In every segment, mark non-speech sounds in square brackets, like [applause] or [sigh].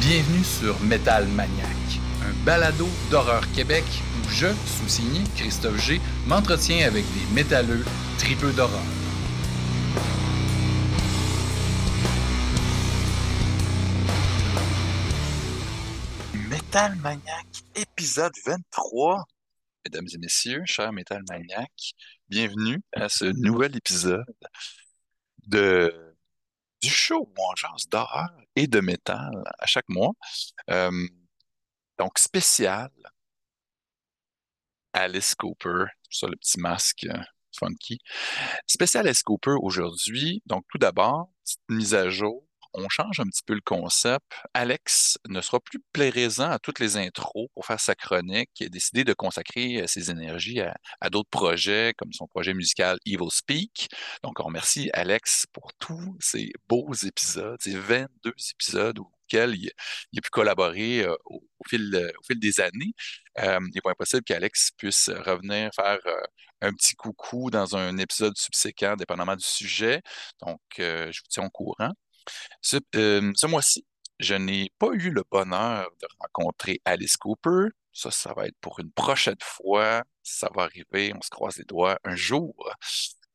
Bienvenue sur Metal Maniac, un balado d'horreur Québec où je, sous-signé Christophe G, m'entretiens avec des métalleux tripeux d'horreur. Metal Maniac, épisode 23. Mesdames et messieurs, chers Metal Maniac, bienvenue à ce nouvel épisode de, du show où on d'horreur et de métal à chaque mois. Euh, donc, spécial Alice Cooper, ça le petit masque euh, funky. Spécial Alice Cooper aujourd'hui. Donc, tout d'abord, mise à jour on change un petit peu le concept. Alex ne sera plus présent à toutes les intros pour faire sa chronique. Il a décidé de consacrer euh, ses énergies à, d'autres projets, comme son projet musical Evil Speak. Donc, on remercie Alex pour tous ces beaux épisodes, ces 22 épisodes auxquels il, a pu collaborer euh, au, fil, au, fil, des années. Euh, il n'est pas impossible qu'Alex puisse revenir faire un petit coucou dans un épisode subséquent, dépendamment du sujet. Donc, je vous tiens au courant. Euh, ce, mois-ci, je n'ai pas eu le bonheur de rencontrer Alice Cooper. Ça, ça va être pour une prochaine fois. Ça va arriver, on se croise les doigts un jour.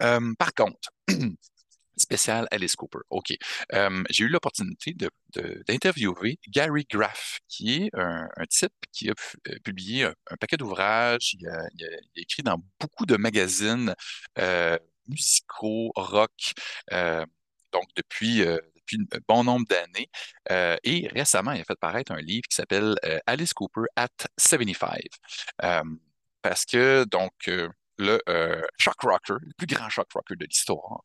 Euh, par contre, [clears throat] spécial Alice Cooper. OK. Euh, j'ai eu l'opportunité d'interviewer Gary Graff, qui est un, type qui a publié un, paquet d'ouvrages. Il, a écrit dans beaucoup de magazines musicaux, rock. donc, depuis, depuis bon nombre d'années. Euh, et récemment, il a fait paraître un livre qui s'appelle euh, Alice Cooper at 75. Euh, parce que, donc, le shock rocker, le plus grand shock rocker de l'histoire,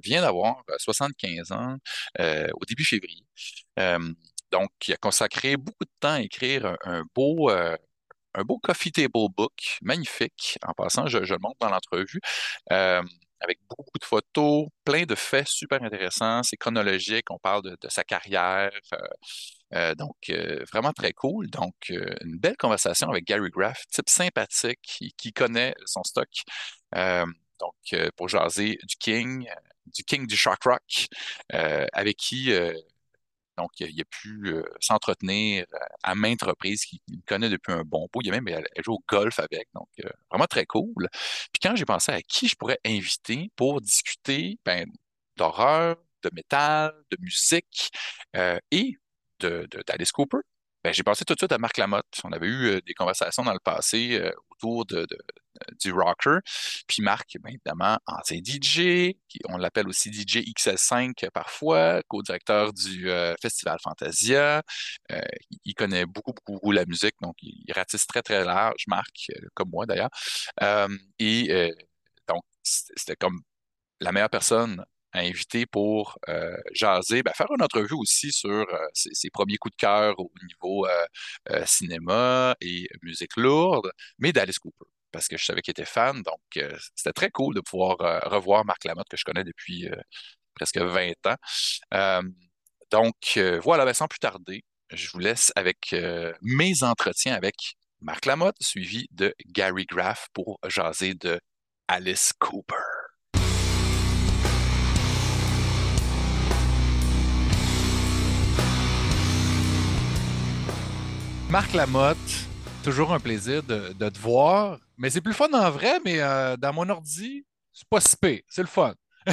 vient d'avoir 75 ans au début février. donc, il a consacré beaucoup de temps à écrire un, beau un beau coffee table book, magnifique. En passant, je le montre dans l'entrevue avec beaucoup de photos, plein de faits super intéressants. C'est chronologique, on parle de, sa carrière. Euh, euh, donc, euh, vraiment très cool. Donc, une belle conversation avec Gary Graff, type sympathique, qui, connaît son stock. donc, pour jaser du King, du King du Shock Rock, avec qui donc, il a pu euh, s'entretenir euh, à maintes reprises, qu'il connaît depuis un bon bout. Il a même joué au golf avec, donc euh, vraiment très cool. Puis quand j'ai pensé à qui je pourrais inviter pour discuter ben, d'horreur, de métal, de musique et d'Alice de, Cooper, ben, j'ai pensé tout de suite à Marc Lamotte. On avait eu des conversations dans le passé autour de, du rocker. Puis Marc, bien évidemment, ancien DJ, on l'appelle aussi DJ XS5 parfois, co-directeur du euh, Festival Fantasia. Euh, il connaît beaucoup, beaucoup la musique, donc il ratisse très, très large, Marc, euh, comme moi d'ailleurs. et donc, c'était comme la meilleure personne à inviter pour jaser, ben, faire une entrevue aussi sur ses, premiers coups de cœur au niveau cinéma et musique lourde, mais d'Alice Cooper parce que je savais qu'il était fan. Donc, euh, c'était très cool de pouvoir euh, revoir Marc Lamotte que je connais depuis euh, presque 20 ans. donc, voilà, ben, sans plus tarder, je vous laisse avec mes entretiens avec Marc Lamotte, suivi de Gary Graff pour jaser de Alice Cooper. Marc Lamotte, toujours un plaisir de, te voir. Mais c'est plus fun en vrai, mais euh, dans mon ordi, c'est pas si pire. C'est le fun. [laughs]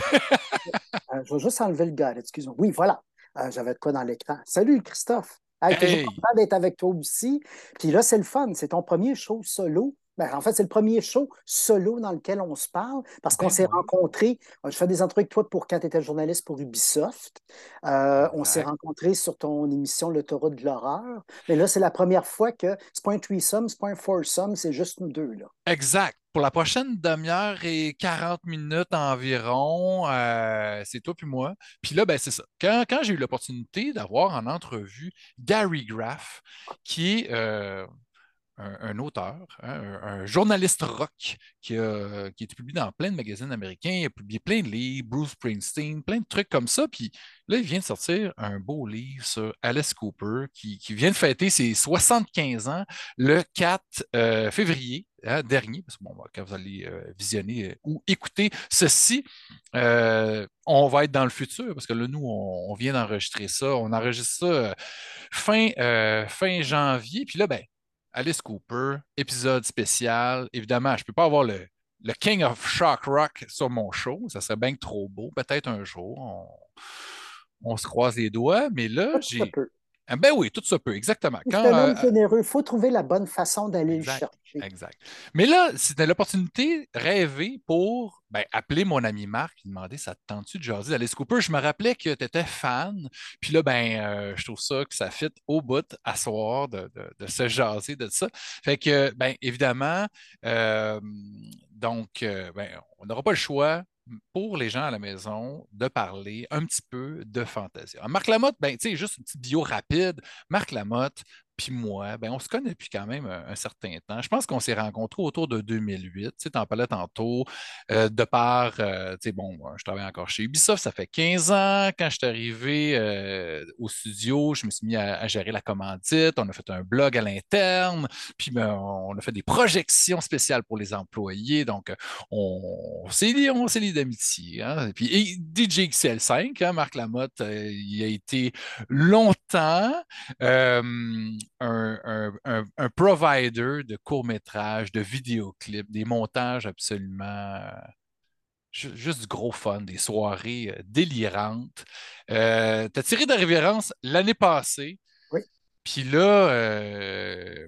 Euh, je vais juste enlever le gars, excuse-moi. Oui, voilà. Euh, j'avais de quoi dans l'écran. Salut, Christophe. Hey, hey. content d'être avec toi aussi. Puis là, c'est le fun. C'est ton premier show solo. Ben, en fait, c'est le premier show solo dans lequel on se parle parce qu'on s'est rencontrés. Je fais des entrevues avec toi pour quand tu étais journaliste pour Ubisoft. Euh, on s'est rencontrés sur ton émission Le Taureau de l'horreur. Mais là, c'est la première fois que c'est pas un threesome, c'est pas un foursome, c'est juste nous deux. Là. Exact. Pour la prochaine demi-heure et 40 minutes environ, euh, c'est toi puis moi. Puis là, ben, c'est ça. Quand, j'ai eu l'opportunité d'avoir en entrevue Gary Graff, qui est euh, un, auteur, hein, un, journaliste rock qui a, qui été publié dans plein de magazines américains, il a publié plein de livres, Bruce Springsteen, plein de trucs comme ça. Puis là, il vient de sortir un beau livre sur Alice Cooper qui, vient de fêter ses 75 ans le 4 euh, février hein, dernier, parce que bon, quand vous allez visionner ou écouter ceci, on va être dans le futur, parce que là, nous, on, vient d'enregistrer ça. On enregistre ça fin, fin janvier. Puis là, ben, Alice Cooper, épisode spécial. Évidemment, je ne peux pas avoir le, le King of Shock Rock sur mon show. Ça serait bien trop beau. Peut-être un jour, on, se croise les doigts. Mais là, j'ai. Ah, ben oui, tout ça peut, exactement. Quand, euh, généreux, il faut trouver la bonne façon d'aller le chercher. Exact. Mais là, c'était l'opportunité rêvée pour ben, appeler mon ami Marc et demander ça te tente-tu de jaser d'Alice Cooper? Je me rappelais que tu étais fan. Puis là, ben, euh, je trouve ça que ça fit au bout à soir de, de, se jaser de ça. Fait que, ben, évidemment, euh, donc, ben, on n'aura pas le choix pour les gens à la maison de parler un petit peu de Fantasia. Marc Lamotte, ben, tu juste une petite bio rapide. Marc Lamotte, puis moi, ben, on se connaît depuis quand même un, certain temps. Je pense qu'on s'est rencontrés autour de 2008. Tu en parlais tantôt. Euh, de part, euh, tu sais, bon, je travaille encore chez Ubisoft, ça fait 15 ans. Quand je suis arrivé euh, au studio, je me suis mis à, gérer la commandite. On a fait un blog à l'interne. Puis ben, on a fait des projections spéciales pour les employés. Donc, on, s'est liés, on s'est d'amitié. Hein. Puis et DJ XL5, hein, Marc Lamotte, il a été longtemps un, provider de courts-métrages, de vidéoclips, des montages absolument euh, juste du gros fun, des soirées euh, délirantes. Euh, tu as tiré de révérence l'année passée. Oui. Puis là,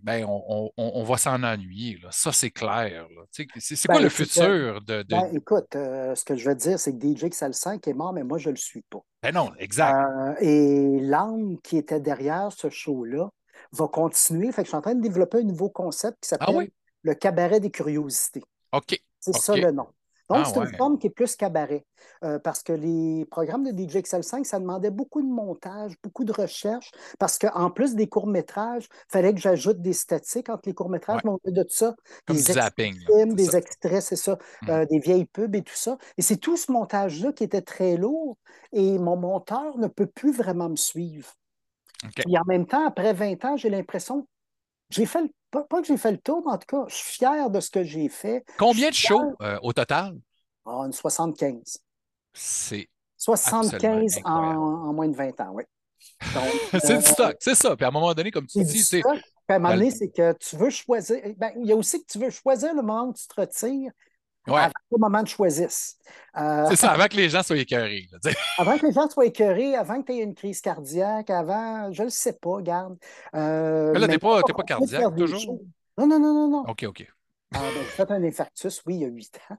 ben, on, va s'en ennuyer. Ça, c'est clair. C'est quoi ben, le futur de. Ben, écoute, ce que je veux dire, c'est que DJ Xal 5 est mort, mais moi, je ne le suis pas. Ben non, exact. et l'âme qui était derrière ce show-là, va continuer. Fait que je suis en train de développer un nouveau concept qui ah s'appelle le cabaret des curiosités. OK. C'est ça le nom. Donc, ah c'est une forme qui est plus cabaret. Euh, parce que les programmes de DJ XL5, ça demandait beaucoup de montage, beaucoup de recherche, parce qu'en plus des courts-métrages, il fallait que j'ajoute des statiques entre les courts-métrages, mais de ça, des zapping, des extraits, c'est ça, hmm. euh, des vieilles pubs et tout ça. Et c'est tout ce montage-là qui était très lourd, et mon monteur ne peut plus vraiment me suivre. Et en même temps, après 20 ans, j'ai l'impression, j'ai fait pas, que j'ai fait le tour, mais en tout cas, je suis fier de ce que j'ai fait. Combien de shows euh, au total? Ah, une 75. C'est 75 en, moins de 20 ans, oui. [laughs] c'est du stock, c'est ça. Puis à un moment donné, comme tu dis, c'est. à un moment donné, c'est que tu veux choisir. Ben, il y a aussi que tu veux choisir le moment où tu te retires avant que le moment de choisisse. Euh, c'est ça, avant que les gens soient écœurés. [laughs] avant que les gens soient écœurés, avant que tu aies une crise cardiaque, avant, je ne le sais pas, garde. Euh, mais là, tu n'es pas, pas, cardiaque toujours? Non, non, non, non, non. OK, OK. Euh, ben, j'ai fait un infarctus, oui, il y a huit ans.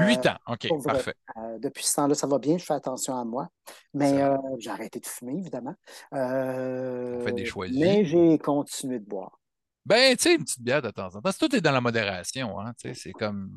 Huit ans, OK, parfait. depuis ce temps-là, ça va bien, je fais attention à moi. Mais j'ai arrêté de fumer, évidemment. Fait des choix. Mais j'ai continué de boire. Ben, tu sais, une petite bière de temps en temps. Tout est dans la modération. Hein, c'est comme.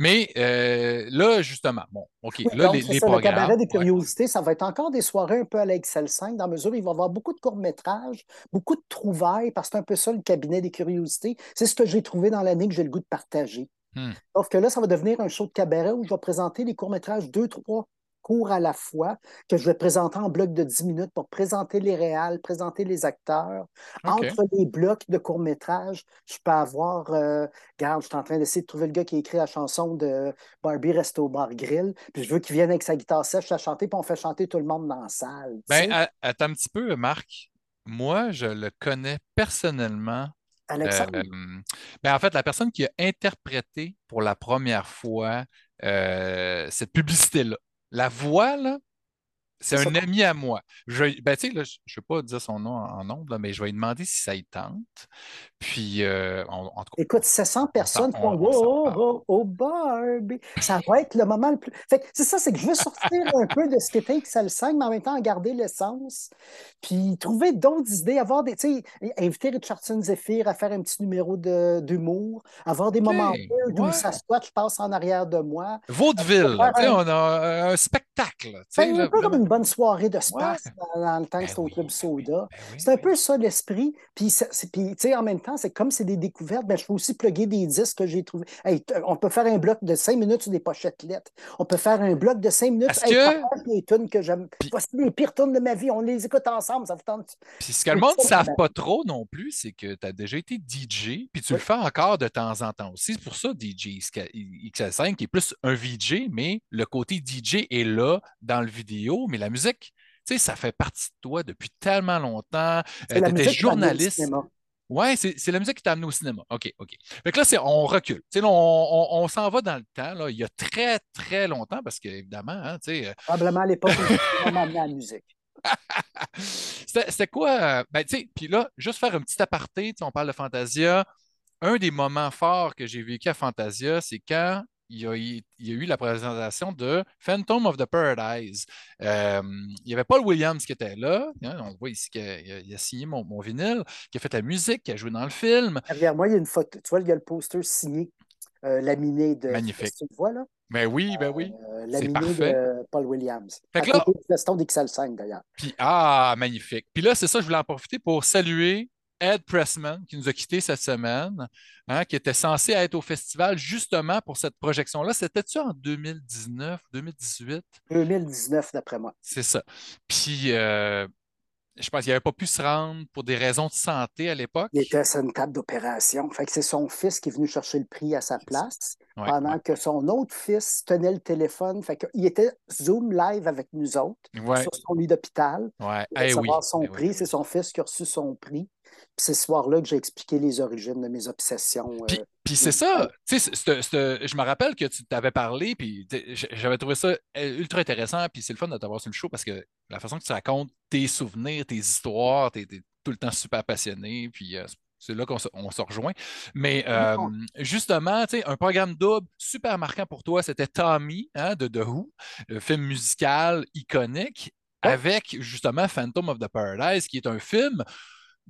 Mais euh, là, justement, bon, OK. Là, les, ça, Le cabaret des curiosités, ça va être encore des soirées un peu à l'Excel 5, dans la mesure où il va y avoir beaucoup de courts-métrages, beaucoup de trouvailles, parce que c'est un peu ça le cabinet des curiosités. C'est ce que j'ai trouvé dans l'année que j'ai le goût de partager. Hmm. Sauf que là, ça va devenir un show de cabaret où je vais présenter les courts-métrages deux, trois cours à la fois que je vais présenter en bloc de 10 minutes pour présenter les réals, présenter les acteurs. Entre les blocs de court-métrage, je peux avoir, euh, regarde, je suis en train d'essayer de trouver le gars qui a écrit la chanson de Barbie Resto Bar Grill, puis je veux qu'il vienne avec sa guitare sèche à chanter, puis on fait chanter tout le monde dans la salle. Ben, attends un petit peu, Marc. Moi, je le connais personnellement. Alexandre? Euh, ben, en fait, la personne qui a interprété pour la première fois euh, cette publicité-là. La voix, là, c'est un ami à moi. Je, ben, tu sais, je ne vais pas dire son nom en nombre, mais je vais lui demander si ça y tente. Puis, euh, en tout cas. Écoute, 700 personnes font Oh, oh, oh, Barbie. Ça va être le moment le plus. Fait c'est ça, c'est que je veux sortir un peu de ce qu'était XL5, mais en même temps garder l'essence. Puis, trouver d'autres idées, avoir des. Tu sais, inviter Richardson Zephyr à faire un petit numéro d'humour, avoir des moments où ça soit, je passe en arrière de moi. Vaudeville, on a un spectacle. C'est un peu comme une bonne soirée de space dans, le temps que ben c'était au Club Soda. Ben c'est un peu ça l'esprit. Puis, en même temps, c'est comme c'est des découvertes, ben, je peux aussi plugger des disques que j'ai trouvés. on peut faire un bloc de cinq minutes sur des pochettes lettres. On peut faire un bloc de cinq minutes avec que... les tunes que j'aime. Voici les pires tunes de ma vie. On les écoute ensemble. Ça vous tente. Puis ce que le monde ne savent pas trop non plus, c'est que tu as déjà été DJ, puis tu le fais encore de temps en temps aussi. C'est pour ça, DJ XL5, qui est plus un VJ, mais le côté DJ est là dans le vidéo, mais la musique, tu sais, ça fait partie de toi depuis tellement longtemps. tu étais journaliste. Oui, c'est la musique qui t'a amené au cinéma. OK, OK. Fait que là, on recule. Là, on, on, s'en va dans le temps, là, il y a très, très longtemps, parce qu'évidemment, hein, tu sais. Euh, Probablement à l'époque où tu amené à la musique. [laughs] C'était quoi? Euh, ben, tu sais, puis là, juste faire un petit aparté, on parle de Fantasia. Un des moments forts que j'ai vécu à Fantasia, c'est quand il y, a, eu la présentation de Phantom of the Paradise. Euh, il y avait Paul Williams qui était là. Hein, on voit ici qu'il a, signé mon, vinyle, qui a fait la musique, qui a joué dans le film. Derrière moi, il y a une photo. Tu vois, il y a le poster signé, euh, laminé de. Magnifique. Tu vois, là? Ben oui, ben oui. Euh, laminé de Paul Williams. Fait que là, d'XL5 d'ailleurs. Puis, ah, magnifique. Puis là, c'est ça, je voulais en profiter pour saluer Ed Pressman, qui nous a quittés cette semaine, hein, qui était censé être au festival justement pour cette projection-là. C'était-tu en 2019, 2018? 2019, d'après moi. C'est ça. Puis, euh, je pense qu'il n'avait pas pu se rendre pour des raisons de santé à l'époque. Il était sur une table d'opération. Fait que c'est son fils qui est venu chercher le prix à sa place, pendant que son autre fils tenait le téléphone. Fait qu'il était Zoom live avec nous autres sur son lit d'hôpital. Ouais. Pour eh son eh prix. C'est son fils qui a reçu son prix c'est ce soir-là que j'ai expliqué les origines de mes obsessions. Puis, euh, c'est ça, tu sais, je me rappelle que tu t'avais parlé, puis j'avais trouvé ça euh, ultra intéressant, puis c'est le fun de t'avoir sur le show parce que la façon que tu racontes tes souvenirs, tes histoires, tu es, tout le temps super passionné, puis euh, c'est là qu'on se, rejoint. Mais justement, tu sais, un programme double super marquant pour toi, c'était Tommy hein, de The Who, le film musical iconique, avec justement Phantom of the Paradise, qui est un film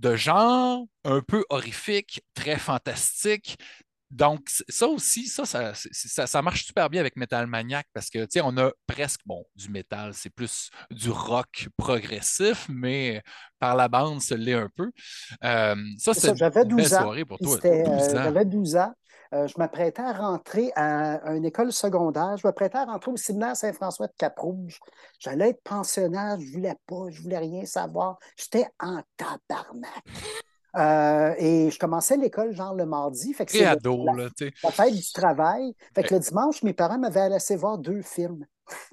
de genre un peu horrifique, très fantastique. Donc, ça aussi, ça, ça, marche super bien avec Metal Maniac parce que, tu sais, on a presque, bon, du métal, c'est plus du rock progressif, mais par la bande, ça l'est un peu. Euh, ça, c'est une belle soirée pour toi. Euh, j'avais 12 ans. Euh, je m'apprêtais à rentrer à, une école secondaire. Je m'apprêtais à rentrer au séminaire Saint-François de Cap-Rouge. J'allais être pensionnaire, je ne voulais pas, je ne voulais rien savoir. J'étais en tabarnak. Euh, et je commençais l'école genre le mardi. Fait que c'est ado, la, la, fête du travail. Fait que le dimanche, mes parents m'avaient laissé voir deux films.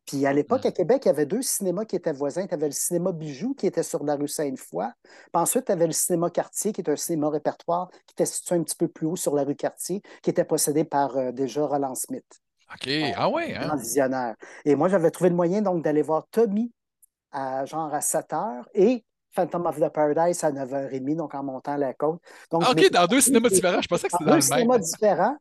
Puis à l'époque, à Québec, il y avait deux cinémas qui étaient voisins. Tu avais le cinéma Bijou qui était sur la rue Sainte-Foy. Puis ensuite, tu avais le cinéma Cartier qui est un cinéma répertoire qui était situé un petit peu plus haut sur la rue Cartier, qui était possédé par euh, déjà Roland Smith. OK. ah ouais. Hein? visionnaire. Et moi, j'avais trouvé le moyen donc d'aller voir Tommy à genre à 7 h et Phantom of the Paradise à 9h30, donc en montant la côte. Donc, ah, OK, dans deux cinémas différents. Je pensais que c'était dans, le même. Deux cinémas différents.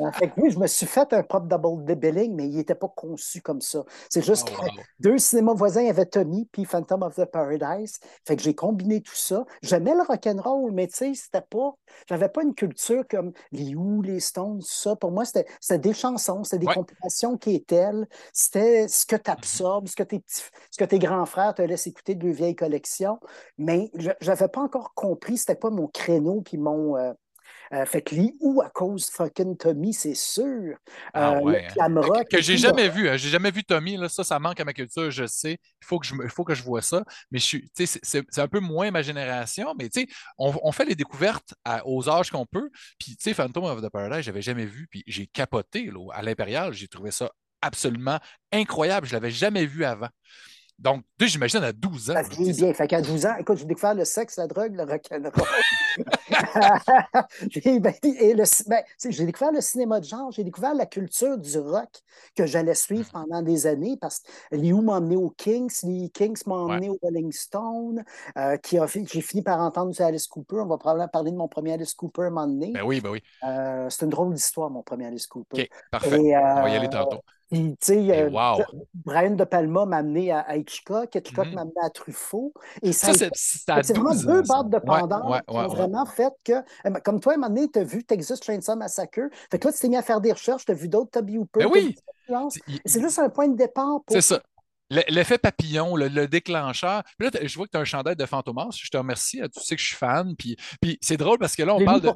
Euh, fait oui, je me suis fait un propre double billing, mais il n'était pas conçu comme ça. C'est juste oh, que deux cinémas voisins, il y avait Tommy puis Phantom of the Paradise. Fait que j'ai combiné tout ça. J'aimais le rock'n'roll, mais tu sais, c'était pas. J'avais pas une culture comme les Who, les Stones, tout ça. Pour moi, c'était des chansons, c'était des compilations qui étaient. C'était ce que tu absorbes, ce que tes, ce que tes grands frères te laissent écouter de vieilles collections mais je n'avais pas encore compris, c'était pas mon créneau puis mon. Euh, euh, fait que ou à cause fucking Tommy, c'est sûr. Ah euh, ouais. Hein. que, j'ai jamais vu. Hein. J'ai jamais vu Tommy. Là, ça, ça manque à ma culture, je sais. Il faut que je, faut que je vois ça. Mais c'est un peu moins ma génération. Mais on, on fait les découvertes aux âges qu'on peut. Puis, tu sais, Phantom of the Paradise, j'avais jamais vu. Puis j'ai capoté à l'Impérial. J'ai trouvé ça absolument incroyable. Je l'avais jamais vu avant. Donc, j'imagine à 12 ans. Ça se bien. Fait qu'à 12 ans, écoute, j'ai découvert le sexe, la drogue, le rock'n'roll. [laughs] Ben, ben, j'ai découvert le cinéma de genre, j'ai découvert la culture du rock que j'allais suivre mm. pendant des années parce que Liu m'a emmené au Kings, les Kings m'ont emmené au Rolling Stone, euh, qui a j'ai fini par entendre du Alice Cooper. On va probablement parler de mon premier Alice Cooper un moment donné. Ben oui, ben oui. Euh, c'est une drôle d'histoire, mon premier Alice Cooper. OK, parfait. On va y aller euh, tantôt. Sais, euh, Brian De Palma m'a amené à, Hitchcock, Hitchcock mm-hmm. m'a amené à Truffaut. Et ça, c'est vraiment deux barres de pendant qui ont vraiment fait que, eh ben, comme toi, à un moment donné, tu as vu Texas Chainsaw Massacre. Fait que là, tu t'es mis à faire des recherches, tu as vu d'autres Toby Hooper. Ben oui! C'est juste un point de départ pour. C'est ça. L'effet papillon, le, déclencheur. Puis là, je vois que tu as un chandail de Fantomas. Je te remercie. Tu sais que je suis fan. Puis, puis c'est drôle parce que là, on parle de.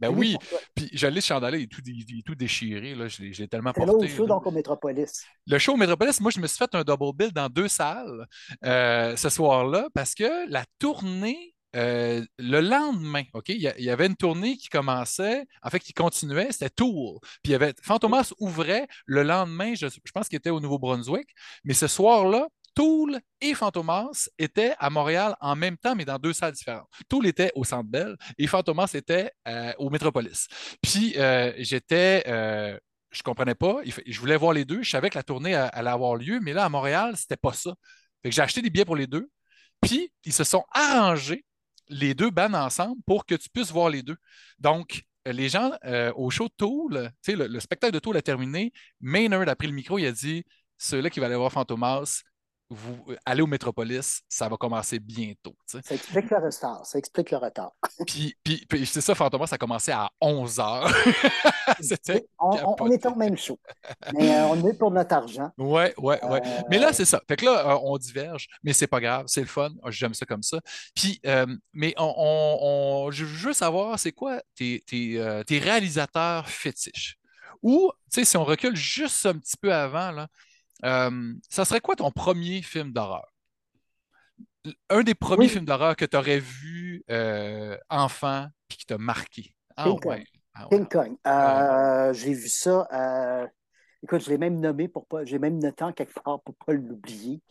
Ben oui. Puis j'allais ce chandail, il est tout, tout déchiré. Là. Je l'ai tellement porté. Là, au show, donc, au Métropolis. Le show au Métropolis, moi, je me suis fait un double bill dans deux salles euh, ce soir-là parce que la tournée euh, le lendemain, OK, il y, avait une tournée qui commençait, en fait, qui continuait, c'était Tour. Puis il y avait Fantomas ouvrait le lendemain, je, pense qu'il était au Nouveau-Brunswick, mais ce soir-là, Tool et Fantomas étaient à Montréal en même temps, mais dans deux salles différentes. Tool était au Centre Bell et Fantomas était euh, au Métropolis. Puis euh, j'étais, je comprenais pas, je voulais voir les deux, je savais que la tournée allait avoir lieu, mais là, à Montréal, c'était pas ça. j'ai acheté des billets pour les deux. Puis, ils se sont arrangés les deux bandes ensemble pour que tu puisses voir les deux. Donc, les gens euh, au show de Tool, le, le spectacle de Tool a terminé. Maynard a pris le micro, il a dit ceux-là qui vont aller voir Fantomas, vous euh, allez au Métropolis, ça va commencer bientôt. Ça explique le retard. Ça explique le retard. [laughs] puis, puis, c'est ça, Fantomas, ça a commencé à 11 heures. [laughs] [laughs] on, on, est au même show. Mais euh, on est pour notre argent. Oui, oui, oui. Mais là, c'est ça. Fait que là, euh, on diverge, mais c'est pas grave, c'est le fun. J'aime ça comme ça. Puis, mais on, je veux savoir, c'est quoi tes, tes, tes réalisateurs fétiches? Ou, tu sais, si on recule juste un petit peu avant, là, euh, ça serait quoi ton premier film d'horreur? Un des premiers films d'horreur que tu aurais vu euh, enfant et qui t'a marqué? Ah, King Kong. Ah, King Kong. Euh, j'ai vu ça. écoute, je l'ai même nommé pour pas. J'ai même noté en quelque part pour ne pas l'oublier.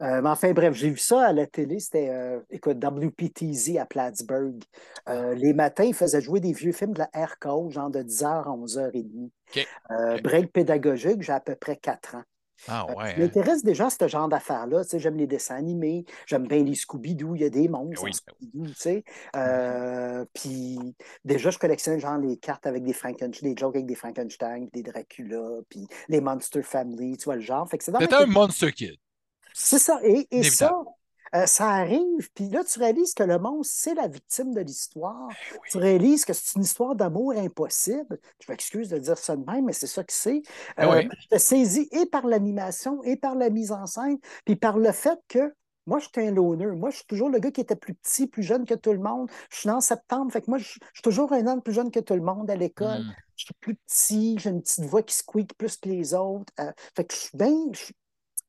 mais enfin, bref, j'ai vu ça à la télé. C'était, écoute, WPTZ à Plattsburgh. les matins, ils faisaient jouer des vieux films de la RKO, genre de 10h à 11h30. Break pédagogique, j'ai à peu près 4 ans. Ah ouais. Je hein. m'intéresse déjà à ce genre d'affaires-là. Tu sais, j'aime les dessins animés, j'aime bien les Scooby-Doo, il y a des monstres oui. Scooby-Doo, tu sais. Mmh. Euh, puis déjà, je collectionne genre les cartes avec des Frankenstein, des jokes avec des Frankenstein, des Dracula, puis les Monster Family, tu vois le genre. Fait que c'est un Monster Kid. C'est ça. Et, et ça, euh, ça arrive, puis là, tu réalises que le monstre, c'est la victime de l'histoire. Eh tu réalises que c'est une histoire d'amour impossible. Je m'excuse de dire ça de même, mais c'est ça que c'est. Eh euh, Je te saisis et par l'animation, et par la mise en scène, puis par le fait que moi, je suis un loner. Moi, je suis toujours le gars qui était plus petit, plus jeune que tout le monde. Je suis né en septembre, fait que moi, je, suis toujours un an plus jeune que tout le monde à l'école. Hmm. Je suis plus petit, j'ai une petite voix qui squeak plus que les autres. Euh, fait que je suis bien,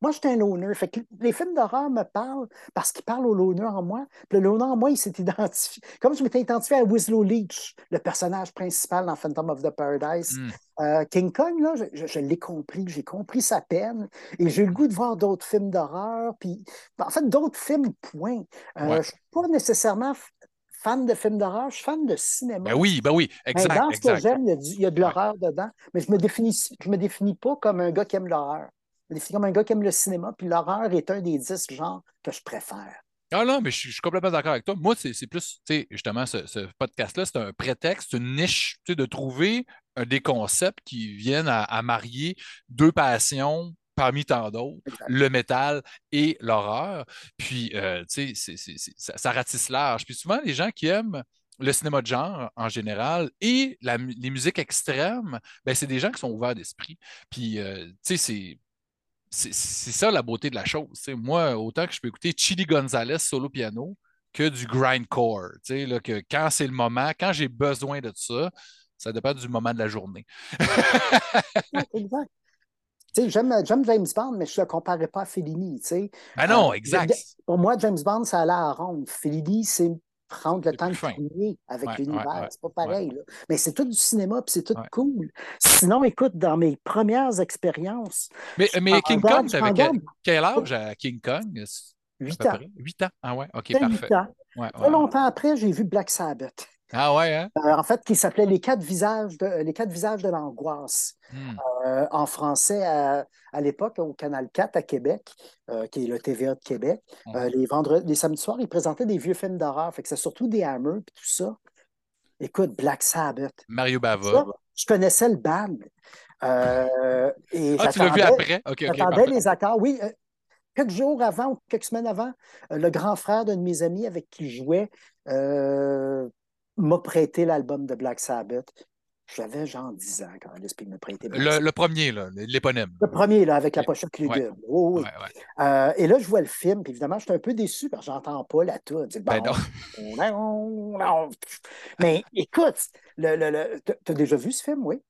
moi, je suis un loner. Fait que les films d'horreur me parlent parce qu'ils parlent au loner en moi. Puis le loner en moi, il s'est [laughs] identifié. Comme je m'étais identifié à Winslow Leach, le personnage principal dans Phantom of the Paradise. Hmm. Euh, King Kong, là, je, l'ai compris, j'ai compris sa peine et j'ai eu le goût de voir d'autres films d'horreur. Puis, en fait, d'autres films, point. Euh, je ne suis pas nécessairement fan de films d'horreur, je suis fan de cinéma. Ben oui, ben oui, exact. dans ce que j'aime, il y, a de l'horreur dedans, mais je ne me, définis, je me définis pas comme un gars qui aime l'horreur définis comme un gars qui aime le cinéma, puis l'horreur est un des dix genres que je préfère. Ah non, mais je suis, complètement d'accord avec toi. Moi, c'est plus, tu sais, justement, ce, podcast-là, c'est un prétexte, une niche, tu sais, de trouver des concepts qui viennent à, marier deux passions parmi tant d'autres, le métal et l'horreur. Puis, euh, tu sais, ça, ratisse large. Puis souvent, les gens qui aiment le cinéma de genre en général et les musiques extrêmes, ben, c'est des gens qui sont ouverts d'esprit. Puis, euh, tu sais, c'est c'est ça la beauté de la chose. Moi, autant que je peux écouter Chili Gonzalez solo piano que du grindcore. Là, que quand c'est le moment, quand j'ai besoin de ça, ça dépend du moment de la journée. [laughs] exact. J'aime James Bond, mais je ne le comparais pas à Fellini. Ah non, euh, exact. pour moi, James Bond, ça allait à ronde. Fellini, c'est prendre le temps de finir avec l'univers. c'est pas pareil. Là. Mais c'est tout du cinéma, puis c'est tout cool. Sinon, écoute, dans mes premières expériences. Mais, mais King Kong, tu avais quel, âge à King Kong? 8 ans. 8 ans? Ah ouais, OK, parfait. 8 ans. Pas longtemps après, j'ai vu Black Sabbath. Ah ouais, hein? Euh, en fait, qui s'appelait Les quatre visages de, les quatre visages de l'angoisse. Hmm. Euh, en français, à, l'époque, au Canal 4 à Québec, euh, qui est le TVA de Québec, hmm. les, vendredis, les samedis soirs, ils présentaient des vieux films d'horreur. Fait que c'est surtout des Hammer et tout ça. Écoute, Black Sabbath. Mario Bava. je connaissais le band. et ah, tu l'as vu après? j'attendais les accords. Oui, quelques jours avant ou quelques semaines avant, le grand frère d'un de mes amis avec qui je jouais m'a prêté l'album de Black Sabbath. J'avais genre 10 ans quand l'esprit me prêtait. Le, le, premier, l'éponyme. Le premier, là, avec la pochette lugubre. Ouais. oui. Euh, et là, je vois le film, puis évidemment, je suis un peu déçu parce que j'entends pas la toute. Ben non. Mais écoute, le, le, tu as déjà vu ce film, oui?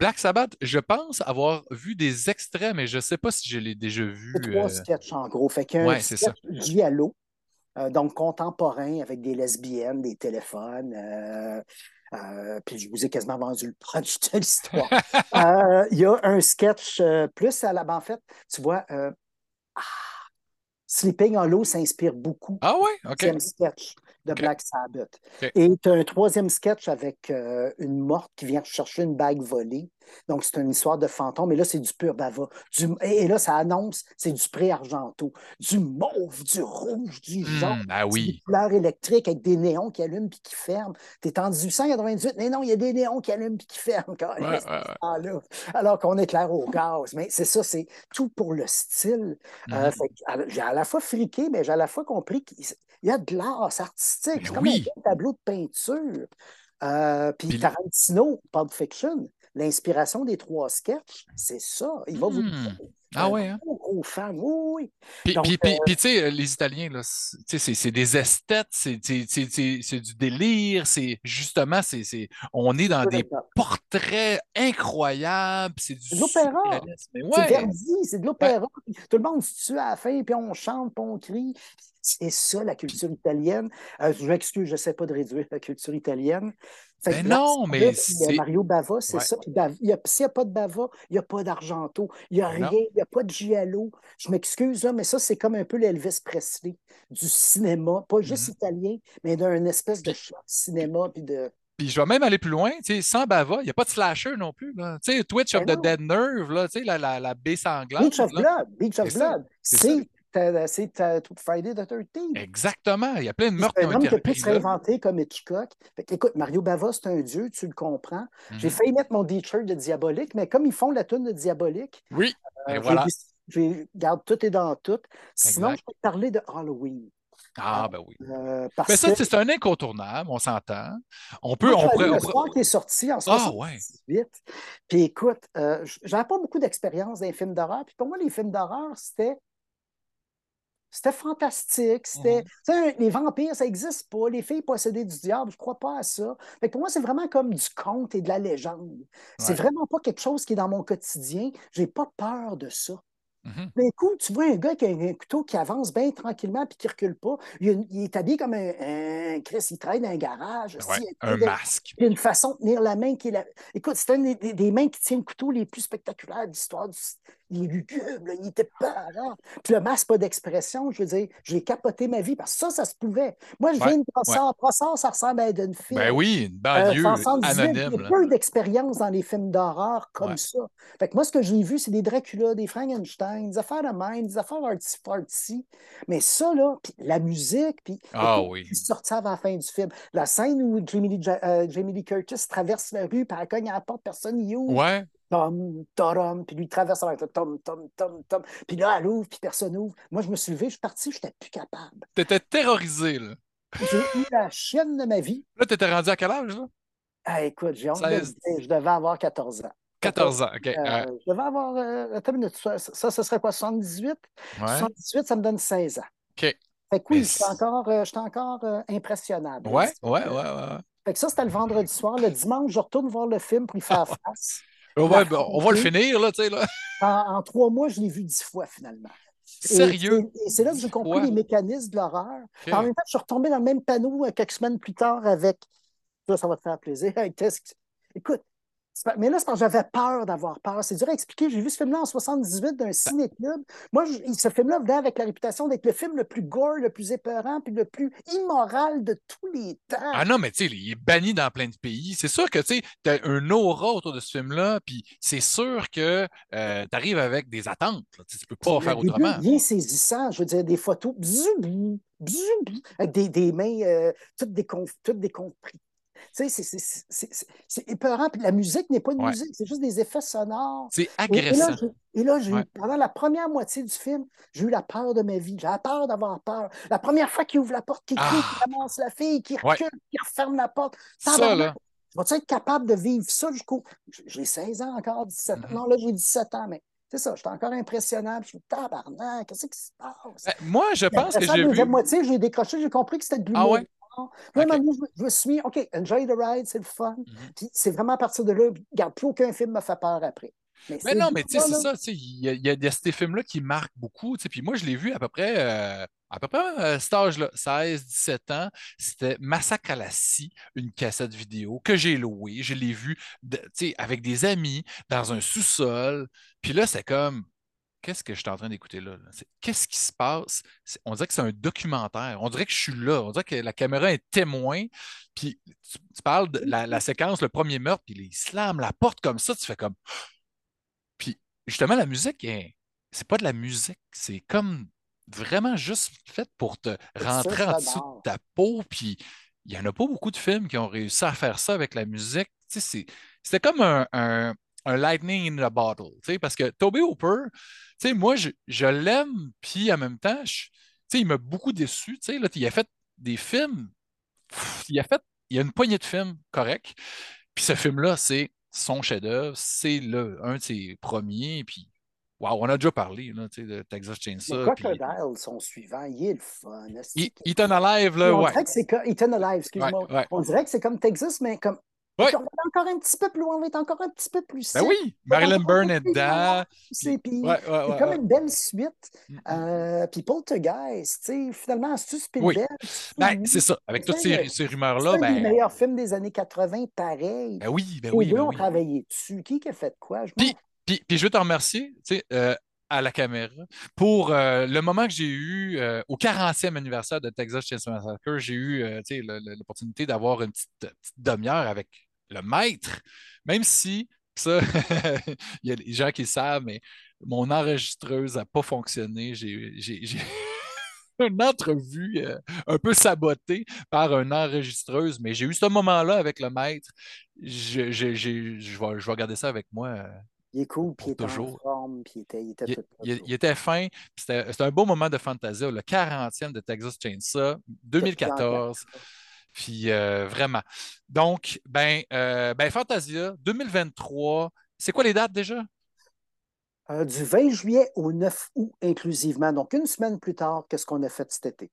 Black Sabbath, je pense avoir vu des extraits, mais je ne sais pas si je l'ai déjà vu. C'est trois euh... sketchs en gros. Fait qu'un ouais, sketch giallo, euh, donc contemporain avec des lesbiennes, des téléphones. Euh, euh, puis je vous ai quasiment vendu le punch de l'histoire. [laughs] Euh, il y a un sketch euh, plus à la. En fait, tu vois, ah, Sleeping Hollow s'inspire beaucoup. Ah ouais? OK. Sketch de. Black Sabbath. Et tu as un troisième sketch avec euh, une morte qui vient chercher une bague volée. Donc, c'est une histoire de fantôme. Mais là, c'est du pur bava. Du- Et et là, ça annonce, c'est du pré-argento. Du mauve, du rouge, du jaune. Hmm, ah C'est des oui. couleurs électriques avec des néons qui allument puis qui ferment. T'es en 1898, mais non, il y a des néons qui allument puis qui ferment. [laughs] quand Ouais. Alors qu'on éclaire au gaz. Mais c'est ça, c'est tout pour le style. Euh, alors, j'ai à la fois friqué, mais j'ai à la fois compris qu'il y a de l'art, c'est artistique. C'est comme oui. un tableau de peinture. Euh, Puis- Tarantino, Pulp Fiction, l'inspiration des trois sketchs, c'est ça. Il va vous Hmm. Ah ouais, hein? gros, gros fan. Oui. Puis, puis, euh, puis, tu sais, les Italiens, là, c'est- des esthètes, c'est c'est- c'est- c'est- c'est du délire, c'est justement, c'est c'est- on est dans des portraits incroyables, c'est du de l'opéra. C'est Ouais, Verdi, c'est de l'opéra. Tout le monde se tue à la fin, puis on chante, puis on crie. C'est ça, la culture italienne. Euh, je m'excuse, je ne sais pas de réduire la culture italienne. Fait que Mais non, mais puis, c'est- Mario Bava, c'est Ouais. ça. Puis S'il n'y a pas de Bava, il n'y a pas d'Argento, il n'y a Non. rien, il n'y a pas de Giallo. Je m'excuse, là, mais ça, c'est comme un peu l'Elvis Presley du cinéma, pas juste Mhm. italien, mais d'un espèce de choc cinéma. Puis de... Puis je vais même aller plus loin, tu sais, sans Bava, il n'y a pas de slasher non plus. Là. Tu sais, Twitch of Ben the. Dead Nerve, là, tu sais, la, la, la baie sanglante. Beach of là. Blood, Beach of Blood, c'est c'est c'est Friday the 13th. Exactement. Il y a plein de C'est meurtres qui un ont homme qui a pu se réinventer comme Hitchcock. Fait que, écoute, Mario Bava, c'est un dieu, tu le comprends. J'ai Mhm. failli mettre mon t-shirt de Diabolique, mais comme ils font la tune de Diabolique, Oui, euh, et voilà. j'ai- Garde tout est dans tout. Sinon, Exact. je peux te parler de Halloween. Ah, ben oui. Euh, parce Mais ça, que c'est c'est un incontournable, on s'entend. On peut, moi, on pourrait. on le soir qui est sorti en Ah, ouais. 78. Puis écoute, euh, j'avais pas beaucoup d'expérience dans les films d'horreur. Puis pour moi, les films d'horreur, c'était. C'était fantastique. C'était. Mhm. Sais, les vampires, ça n'existe pas. Les filles possédées du diable, je crois pas à ça. Fait que pour moi, c'est vraiment comme du conte et de la légende. C'est vraiment pas quelque chose qui est dans mon quotidien. J'ai pas peur de ça. Mhm. D'un coup, tu vois un gars qui a un couteau qui avance bien tranquillement puis qui recule pas. Il, est habillé comme un, un Chris, il travaille dans un garage. Ouais, aussi, un il a- masque. il a une façon de tenir la main qui est la... Écoute, c'est une des mains qui tient le couteau les plus spectaculaires de l'histoire. Du... Il est lugubre, il était peurant. Puis le masque, pas d'expression. Je veux dire, j'ai capoté ma vie parce que ça, ça se pouvait. Moi, je viens de Brossard. Brossard, ça ressemble à Edenfield. Ben oui, une Euh, banlieue 78, anonyme. J'ai là. peu d'expérience dans les films d'horreur comme ça. Fait que moi, ce que j'ai vu, c'est des Dracula, des Frankenstein, des affaires de même, des affaires artsy-fartsy. Mais ça, là, puis la musique, puis Ah oui. sorti avant la fin du film. La scène où Jamie Lee, euh, Jamie Lee Curtis traverse la rue, puis elle cogne à la porte, personne n'y ouvre. Ouais. Tom, tom, puis lui traverse avec le tom, tom, tom, tom. Puis là, elle ouvre, puis personne ouvre. Moi, je me suis levé, je suis parti, je n'étais plus capable. T'étais terrorisé, là. J'ai eu la chienne de ma vie. Là, t'étais rendu à quel âge, là? Ah, écoute, j'ai honte de le 16. dire, je devais avoir 14 ans. 14 ans, OK. Euh, Ouais. je devais avoir. euh, attends une minute, ça, ça, ce serait quoi, 78? Ouais. 78, ça me donne 16 ans. OK. Fait que oui, j'étais encore, euh, j'étais encore euh, impressionnable. Ouais, ouais, ouais, ouais. ouais. Fait que ça, c'était le vendredi soir. Le dimanche, je retourne voir le film pour y faire [laughs] face. Ouais, ben, on va le finir, là, tu sais, là. En, en trois mois, je l'ai vu dix fois finalement. Sérieux? c'est- Et c'est là que j'ai compris les mécanismes de l'horreur. En même temps, je suis retombé dans le même panneau euh, quelques semaines plus tard avec. Ça, ça va te faire plaisir. Avec Écoute, mais là, c'est parce que j'avais peur d'avoir peur. C'est dur à expliquer. J'ai vu ce film-là en 78 d'un ciné-club. Moi, je- ce film-là venait avec la réputation d'être le film le plus gore, le plus épeurant, puis le plus immoral de tous les temps. Ah non, mais tu sais, il est banni dans plein de pays. C'est sûr que tu sais, t'as un aura autour de ce film-là, puis c'est sûr que euh, tu arrives avec des attentes. Tu tu peux pas faire début, autrement. bien saisissant. Je veux dire, des photos, bzou, bzou, bzou, avec des, des mains euh, toutes, décompris. Tu sais, c'est- épeurant. Puis la musique n'est pas une Ouais. musique, c'est juste des effets sonores. C'est Et, et là, agressant. j'ai- et là, j'ai Ouais. pendant la première moitié du film, j'ai eu la peur de ma vie. J'avais peur d'avoir peur. La première fois qu'il ouvre la porte, qu'il crie, Ah. qu'il ramasse la fille, qu'il Ouais. recule, qu'il referme la porte. Ça, là, vas-tu être capable de vivre ça jusqu'au. J'ai 16 ans encore, 17 ans. Mm-hmm. Non, là, j'ai 17 ans, mais c'est ça, j'étais encore impressionnable. Je suis tabarnak, qu'est-ce qui se passe? Ben, moi, je pense que j'ai vu... moitié, j'ai décroché, j'ai compris que c'était de Ah ouais? Puis je, me suis OK, enjoy the ride, c'est le fun. Mm-hmm. Puis c'est vraiment à partir de là, regarde, plus aucun film me fait peur après. Mais, non, mais tu sais, c'est ça, il y, y, a ces films-là qui marquent beaucoup. Puis moi, je l'ai vu à peu près, euh, à peu près euh, cet âge-là, 16, 17 ans. C'était Massacre à la scie, une cassette vidéo que j'ai louée. Je l'ai vu avec des amis dans un sous-sol. Puis là, c'est comme, qu'est-ce que je suis en train d'écouter là? Qu'est-ce qui se passe? On dirait que c'est un documentaire. On dirait que je suis là. On dirait que la caméra est témoin. Puis tu, parles de la, séquence, le premier meurtre, puis il slame la porte comme ça. Tu fais comme. [gasps] Puis justement, la musique, c'est pas de la musique. C'est comme vraiment juste fait pour te rentrer en dessous de ta peau. Puis il n'y en a pas beaucoup de films qui ont réussi à faire ça avec la musique. C'était comme un, un lightning in a bottle, parce que Toby Hooper, moi, je, l'aime, puis en même temps, il m'a beaucoup déçu. Là, il a fait des films, il a fait, il y a une poignée de films corrects, puis ce film-là, c'est son chef-d'œuvre, c'est un de ses premiers, puis Wow, on a déjà parlé là, de Texas Chainsaw. Les Crocodiles, son suivant, il est le fun. Ethan Alive, là, on ouais. Dirait que c'est Ethan Alive, excuse-moi. On dirait que c'est comme Texas, mais comme on va être encore un petit peu plus loin, on être encore un petit peu plus Ben oui, Marilyn Byrne est dedans. C'est comme une belle suite. Mm, mm. Euh, puis Poltergeist, finalement, Spielberg? Oui. Ben, c'est ça, avec toutes ces, ces rumeurs-là. C'est ben... le meilleur film des années 80, pareil. Ben oui, ben oui. Les deux ben ont travaillé dessus. Qui a fait quoi? Je puis, puis, puis, je veux te remercier. Euh, à la caméra pour euh, le moment que j'ai eu euh, au 40e anniversaire de Texas Chainsaw Massacre. J'ai eu euh, l'opportunité d'avoir une petite, petite demi-heure avec le maître, même si ça, [laughs] il y a des gens qui savent, mais mon enregistreuse n'a pas fonctionné. [laughs] J'ai une entrevue euh, un peu sabotée par une enregistreuse, mais j'ai eu ce moment-là avec le maître. Je, je, je, vais, je vais regarder ça avec moi. Euh, il est cool, puis il était en forme, puis il était, il était, il, il, était fin. C'était un beau moment de fantasia, le 40e de Texas Chainsaw, 2014. Puis euh, vraiment. Donc, ben, euh, ben, Fantasia 2023, c'est quoi les dates déjà? Euh, du 20 juillet au 9 août inclusivement. Donc, une semaine plus tard qu'est-ce qu'on a fait cet été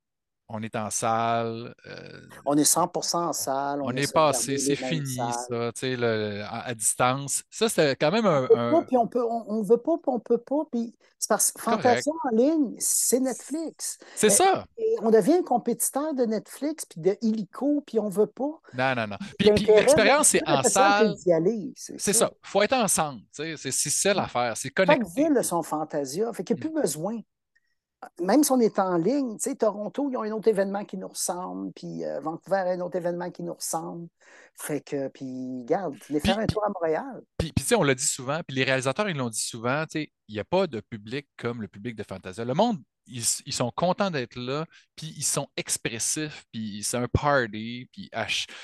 on est en salle. Euh, on est 100% en salle. On, est passé, c'est fini, ça, tu sais, à, distance. Ça, c'était quand même un. On, puis on, peut, on, veut pas, puis on peut pas. Puis c'est parce que Fantasia en ligne, c'est Netflix. C'est ça. on devient compétiteur de Netflix, puis de Illico, puis on veut pas. Non, non, non. Puis, l'expérience, c'est en salle. C'est ça. Il faut être ensemble. C'est ça l'affaire. C'est connecté. Chaque ville a son Fantasia. Fait qu'il n'y a mm. plus besoin même si on est en ligne, tu sais, Toronto, ils ont un autre événement qui nous ressemble, puis euh, Vancouver a un autre événement qui nous ressemble. Fait que, puis, regarde, les faire un tour à Montréal. Puis, tu sais, on l'a dit souvent, puis les réalisateurs, ils l'ont dit souvent, tu sais, il n'y a pas de public comme le public de Fantasia. Le monde, ils, sont contents d'être là, puis ils sont expressifs, puis c'est un party, puis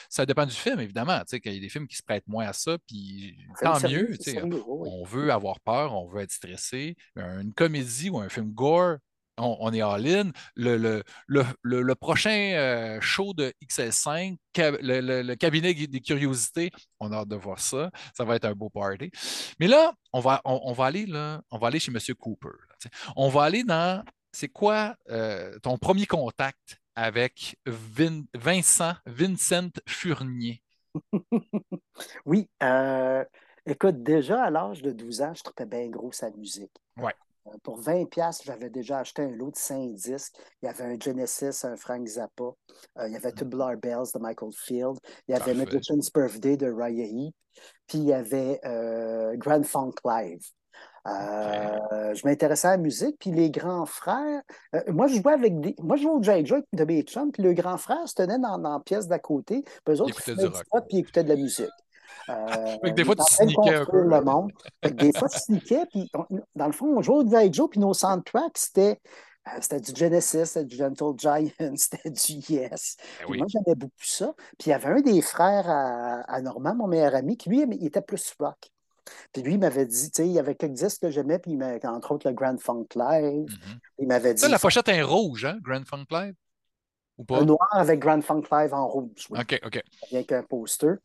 ça dépend du film, évidemment, tu sais, qu'il y a des films qui se prêtent moins à ça, puis tant mieux, tu sais, on veut avoir peur, on veut être stressé. Une comédie ou un film gore, on, est all-in. Le, le, prochain euh, show de XL5, le, cabinet des curiosités, on a hâte de voir ça. Ça va être un beau party. Mais là, on va, on, va, aller, là, on va aller chez M. Cooper. on va aller dans. C'est quoi euh, ton premier contact avec Vincent, Vincent Furnier? [laughs] oui. Euh, écoute, déjà à l'âge de 12 ans, je trouvais bien gros sa musique. Ouais. Euh, pour 20 j'avais déjà acheté un lot de 5 disques. Il y avait un Genesis, un Frank Zappa. Euh, il y avait mm. Tubular Bells de Michael Field. Il y avait Magician's Birthday de Raya Heap. Puis il y avait euh, Grand Funk Live. Je m'intéressais à la musique, puis les grands frères. moi, je jouais avec des. Moi, je jouais au J. Joy de Beethoven, puis le grand frère se tenait dans, dans la pièce d'à côté. Puis eux autres, ils puis ils écoutaient de la musique. Euh, des fois, tu sneakais. Le monde. des fois, tu sneakais, puis dans le fond, on jouait au G.I. Joe, puis nos soundtracks, c'était euh, c'était du Genesis, c'était du Gentle Giant, [laughs] c'était du Yes. Ben moi, j'aimais beaucoup ça. Puis il y avait un des frères à, Normand, mon meilleur ami, qui lui, il était plus rock. Puis lui, il m'avait dit, tu sais, il y avait quelques disques que j'aimais, puis entre autres le Grand Funk Live. Mm-hmm. Il m'avait dit. Ça, la pochette est rouge, hein, Grand Funk Live? Ou pas? Un noir avec Grand Funk Live en rouge. OK, OK. Avec un poster.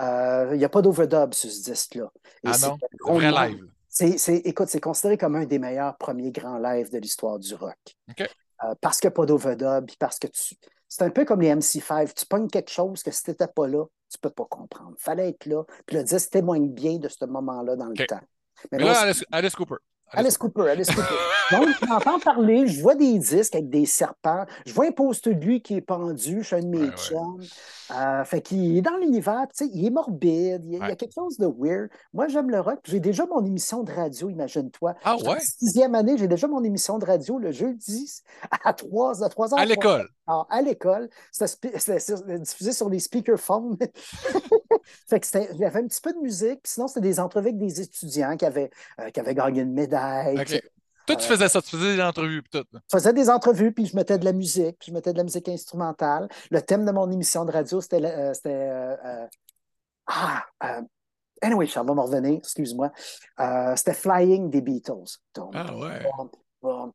Euh, il n'y a pas d'overdub sur ce disque-là. Ah non, vrai live. C'est, écoute, c'est considéré comme un des meilleurs premiers grands lives de l'histoire du rock. Euh, parce qu'il n'y a pas d'overdub, parce que tu. C'est un peu comme les MC5. Tu pognes quelque chose que si tu n'étais pas là, tu ne peux pas comprendre. Il fallait être là. Puis le disque témoigne bien de ce moment-là dans le temps. Mais, là, Alice Cooper. Alice Cooper, Alice Cooper. [laughs] Donc, j'entends parler, je vois des disques avec des serpents, je vois un poste de lui qui est pendu, je suis un de mes chums. Euh, fait qu'il est dans l'univers, tu sais, il est morbide, il y, a, quelque chose de weird. Moi, j'aime le rock. J'ai déjà mon émission de radio, imagine-toi. Ah ouais? Sixième année, j'ai déjà mon émission de radio le jeudi à 3, à 3 heures. À l'école. à l'école. C'était diffusé sur les speakerphones. [laughs] fait que il y avait un petit peu de musique, sinon, c'était des entrevues avec des étudiants qui avaient, euh, qui avaient gagné une médaille. Toi, tu faisais ça, tu faisais des entrevues, puis tout. Je faisais des entrevues, puis je mettais de la musique, puis je mettais de la musique instrumentale. Le thème de mon émission de radio, c'était. Euh, euh, euh, ah! anyway, Charles va me revenir, excuse-moi. c'était Flying des Beatles. ah ouais. oh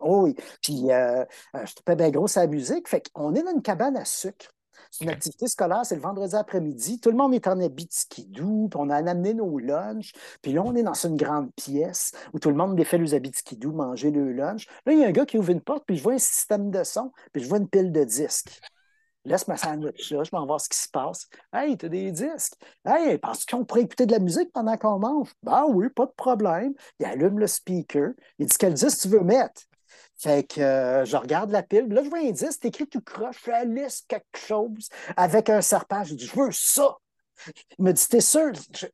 oui. Puis je trouvais bien gros sa musique. Fait qu'on est dans une cabane à sucre. C'est une activité scolaire, c'est le vendredi après-midi. Tout le monde est en habit skidoo, puis on a amené nos lunchs. Puis là, on est dans une grande pièce où tout le monde défait les habits skidoo, manger le lunch. Là, il y a un gars qui ouvre une porte, puis je vois un système de son, puis je vois une pile de disques. Laisse ma sandwich là, je vais voir ce qui se passe. Hey, t'as des disques? Hey, parce qu'on pourrait écouter de la musique pendant qu'on mange? Ben oui, pas de problème. Il allume le speaker. Il dit quel disque tu veux mettre? Fait que euh, je regarde la pile. Là, je vois un disque, c'est écrit tout croche, Alice quelque chose, avec un serpent. Je dis, je veux ça. Il me dit, t'es sûr?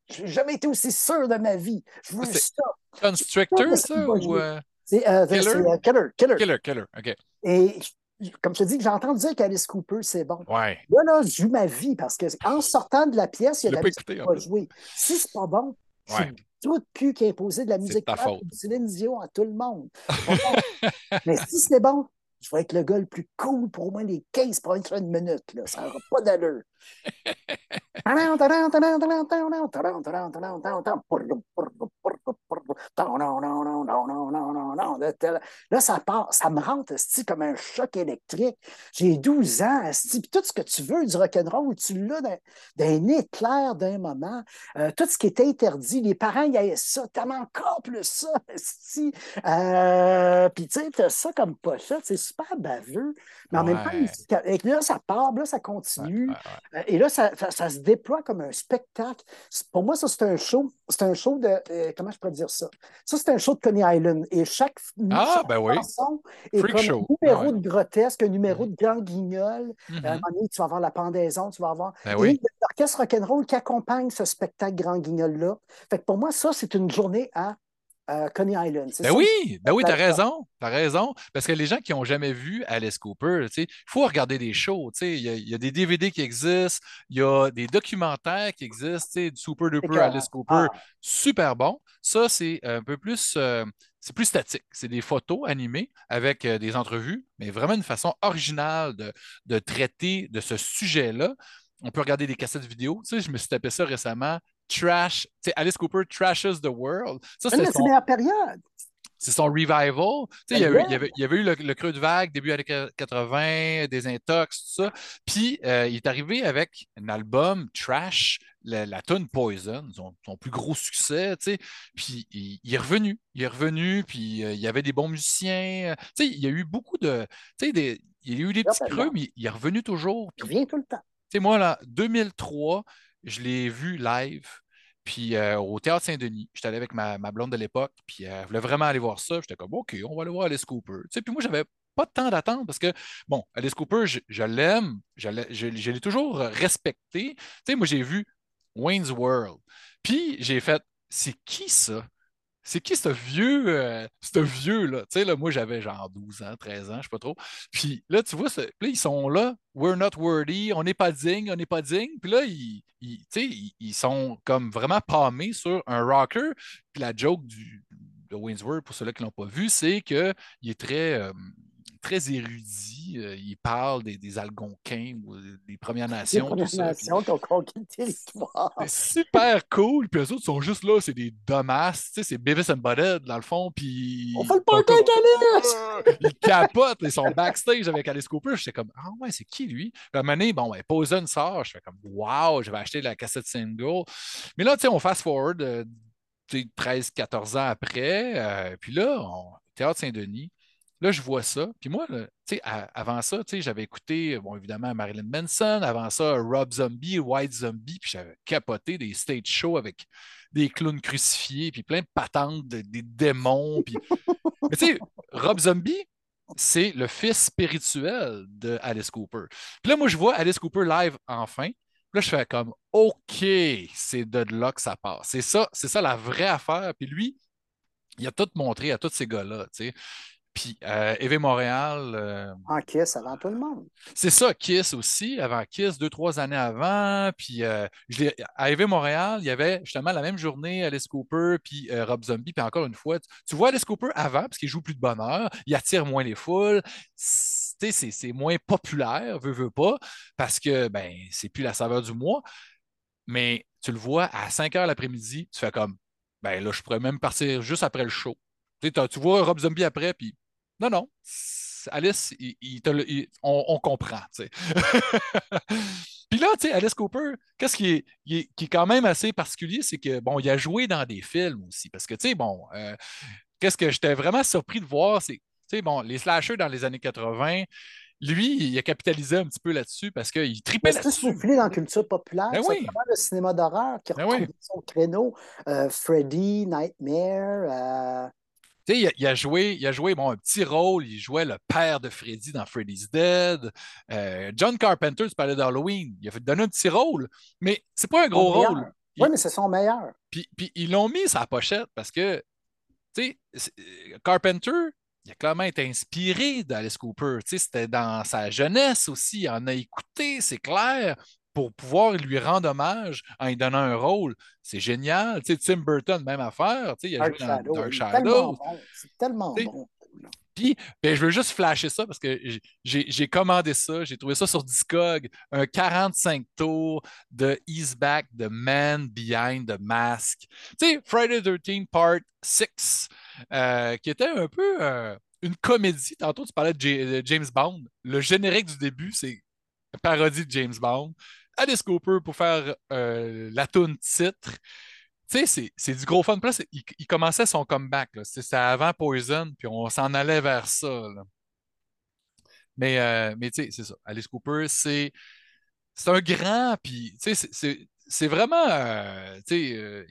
J'ai jamais été aussi sûr de ma vie. Je veux ça. Constrictor, ça? Ou euh, C'est euh, Killer? Killer. Killer, Killer, OK. Et comme je te dis, j'ai entendu dire qu'Alice Cooper, c'est bon. Ouais. Là, là, je joue ma vie parce qu'en sortant de la pièce, il y a la musique qui va jouer. Si c'est pas bon, ouais tout cul qui a imposé de la musique de Céline Dion à tout le monde. [laughs] Mais si c'est bon, je vais être le gars le plus cool pour au moins les 15 prochaines minutes. Là. Ça n'aura pas d'allure. Là, ça part, ça me rentre comme un choc électrique. J'ai 12 ans, puis tout ce que tu veux du rock'n'roll, tu l'as d'un éclair d'un moment. Euh, tout ce qui est interdit, les parents, il y a ça, t'aimes encore plus ça, euh, puis tu sais, t'as ça comme pochette, c'est super baveux, mais en même temps, là, ça part, là, ça continue. Euh, et là, ça, ça, se déploie comme un spectacle. Pour moi, ça, c'est un show. C'est un show de. Euh, comment je pourrais dire ça? Ça, c'est un show de Coney Island. Et chaque, ah, ben oui. est comme un numéro de grotesque, un numéro mm-hmm. de grand guignol. À un moment donné, tu vas avoir la pendaison, tu vas avoir. Ben oui. l'orchestre rock'n'roll qui accompagne ce spectacle grand guignol-là. Fait que pour moi, ça, c'est une journée à Coney Island. Ben oui, ben oui, t'as raison, t'as raison. Parce que les gens qui n'ont jamais vu Alice Cooper, il faut regarder des shows. Il y, a, y, a des DVD qui existent, il y a des documentaires qui existent, du Super Duper Alice Cooper, ah. super bon. Ça, c'est un peu plus, euh, c'est plus statique. C'est des photos animées avec euh, des entrevues, mais vraiment une façon originale de, de traiter de ce sujet-là. On peut regarder des cassettes vidéo. Tu sais, je me suis tapé ça récemment trash, Alice Cooper trashes the world. Ça, c'est son... période. C'est son revival. Il y, avait, il, y avait, il y avait eu le, creux de vague, début années 80, des intox, tout ça. Puis euh, il est arrivé avec un album trash, la, la tune Poison, son, son, plus gros succès. Puis il, il, est revenu. Il est revenu, puis euh, il y avait des bons musiciens. il y a eu beaucoup de. Des, il y a eu des petits creux, mais il est revenu toujours. Il revient tout le temps. Moi, là, 2003, je l'ai vu live. Puis euh, au Théâtre Saint-Denis, j'étais allé avec ma, blonde de l'époque, puis elle voulait vraiment aller voir ça. J'étais comme, OK, on va aller voir Alice Cooper. Tu sais, puis moi, j'avais pas de temps d'attendre parce que, bon, Alice Cooper, je, l'aime, je, l'ai toujours respecté. Tu sais, moi, j'ai vu Wayne's World. Puis j'ai fait, c'est qui ça? C'est qui ce vieux, euh, ce vieux-là? Tu sais, là, moi, j'avais genre 12 ans, 13 ans, je sais pas trop. Puis là, tu vois, là, ils sont là, we're not worthy, on n'est pas digne, on n'est pas digne. Puis là, ils, ils, ils, sont comme vraiment palmés sur un rocker. Puis la joke du, de World, pour ceux-là qui ne l'ont pas vu, c'est qu'il est très. Euh, très érudit. il parle des, Algonquins ou des Premières [laughs] Nations. Les Premières Nations qui ont conquis le territoire. C'est super cool. Puis eux autres sont juste là, c'est des dommages. c'est Beavis and Butthead, dans le fond. Puis. On fait le party avec [laughs] Ils capotent, ils sont backstage avec Alice Cooper. J'étais comme, ah ouais, c'est qui lui? Puis à un moment donné, bon, ben, Poison sort. Je fais comme, wow, j'avais acheté la cassette single. Mais là, tu sais, on fast forward. 13-14 ans après. Euh, puis là, on, Théâtre Saint-Denis. Là, je vois ça. Puis moi, avant ça, j'avais écouté, bon, évidemment, Marilyn Manson. Avant ça, Rob Zombie, White Zombie. Puis j'avais capoté des stage shows avec des clowns crucifiés, puis plein de patentes, des démons. Puis... [laughs] Mais tu sais, Rob Zombie, c'est le fils spirituel de Alice Cooper. Puis là, moi, je vois Alice Cooper live enfin. Là, je fais comme OK, c'est de là que ça passe. C'est ça, c'est ça la vraie affaire. Puis lui, il a tout montré à tous ces gars-là. Tu sais. Puis euh, Montréal. Euh, en Kiss avant tout le monde. C'est ça, Kiss aussi, avant Kiss, deux, trois années avant. Puis euh, à EV Montréal, il y avait justement la même journée Alice Cooper puis euh, Rob Zombie. Puis encore une fois, tu, vois Alice Cooper avant, parce qu'il joue plus de bonheur, il attire moins les foules. C'est moins populaire, veut, veut pas, parce que ben, c'est plus la saveur du mois. Mais tu le vois à 5 heures l'après-midi, tu fais comme ben là, je pourrais même partir juste après le show. Tu vois Rob Zombie après, puis non, non. Alice, on, comprend. [laughs] Puis là, tu sais, Alice Cooper, qu'est-ce qui est, qui est, quand même assez particulier, c'est que, bon, il a joué dans des films aussi. Parce que, tu sais, bon, euh, qu'est-ce que j'étais vraiment surpris de voir, c'est, tu sais, bon, les slashers dans les années 80, lui, il a capitalisé un petit peu là-dessus parce qu'il tripait là-dessus. C'est soufflé dans la culture populaire. Ben c'est vraiment le cinéma d'horreur qui a ben son créneau. Euh, Freddy, Nightmare. Euh, il, a joué, il a joué bon, un petit rôle. Il jouait le père de Freddy dans Freddy's Dead. Euh, John Carpenter, tu parlais d'Halloween. Il a fait donner un petit rôle, mais c'est pas un gros rôle. Oui, mais c'est son meilleur. Puis, puis ils l'ont mis sa pochette parce que, tu sais, Carpenter, il a clairement été inspiré d'Alice Cooper. C'était dans sa jeunesse aussi. Il en a écouté, c'est clair, pour pouvoir lui rendre hommage en lui donnant un rôle. C'est génial. Tim Burton, même affaire. il a joué dans Dark Shadow. C'est tellement bon. Puis, ben, je veux juste flasher ça parce que j'ai commandé ça, j'ai trouvé ça sur Discog, un 45 tours de Ease Back The Man Behind the Mask. Tu sais, Friday the 13 Part 6, euh, qui était un peu euh, une comédie. Tantôt, tu parlais de, James Bond. Le générique du début, c'est une parodie de James Bond. Alice Cooper pour faire euh, la tune titre. Tu sais, c'est du gros fun. Plus, il, commençait son comeback. C'était avant Poison, puis on s'en allait vers ça. Mais, euh, mais tu sais, c'est ça. Alice Cooper, c'est un grand, puis tu sais, c'est vraiment, euh, tu sais,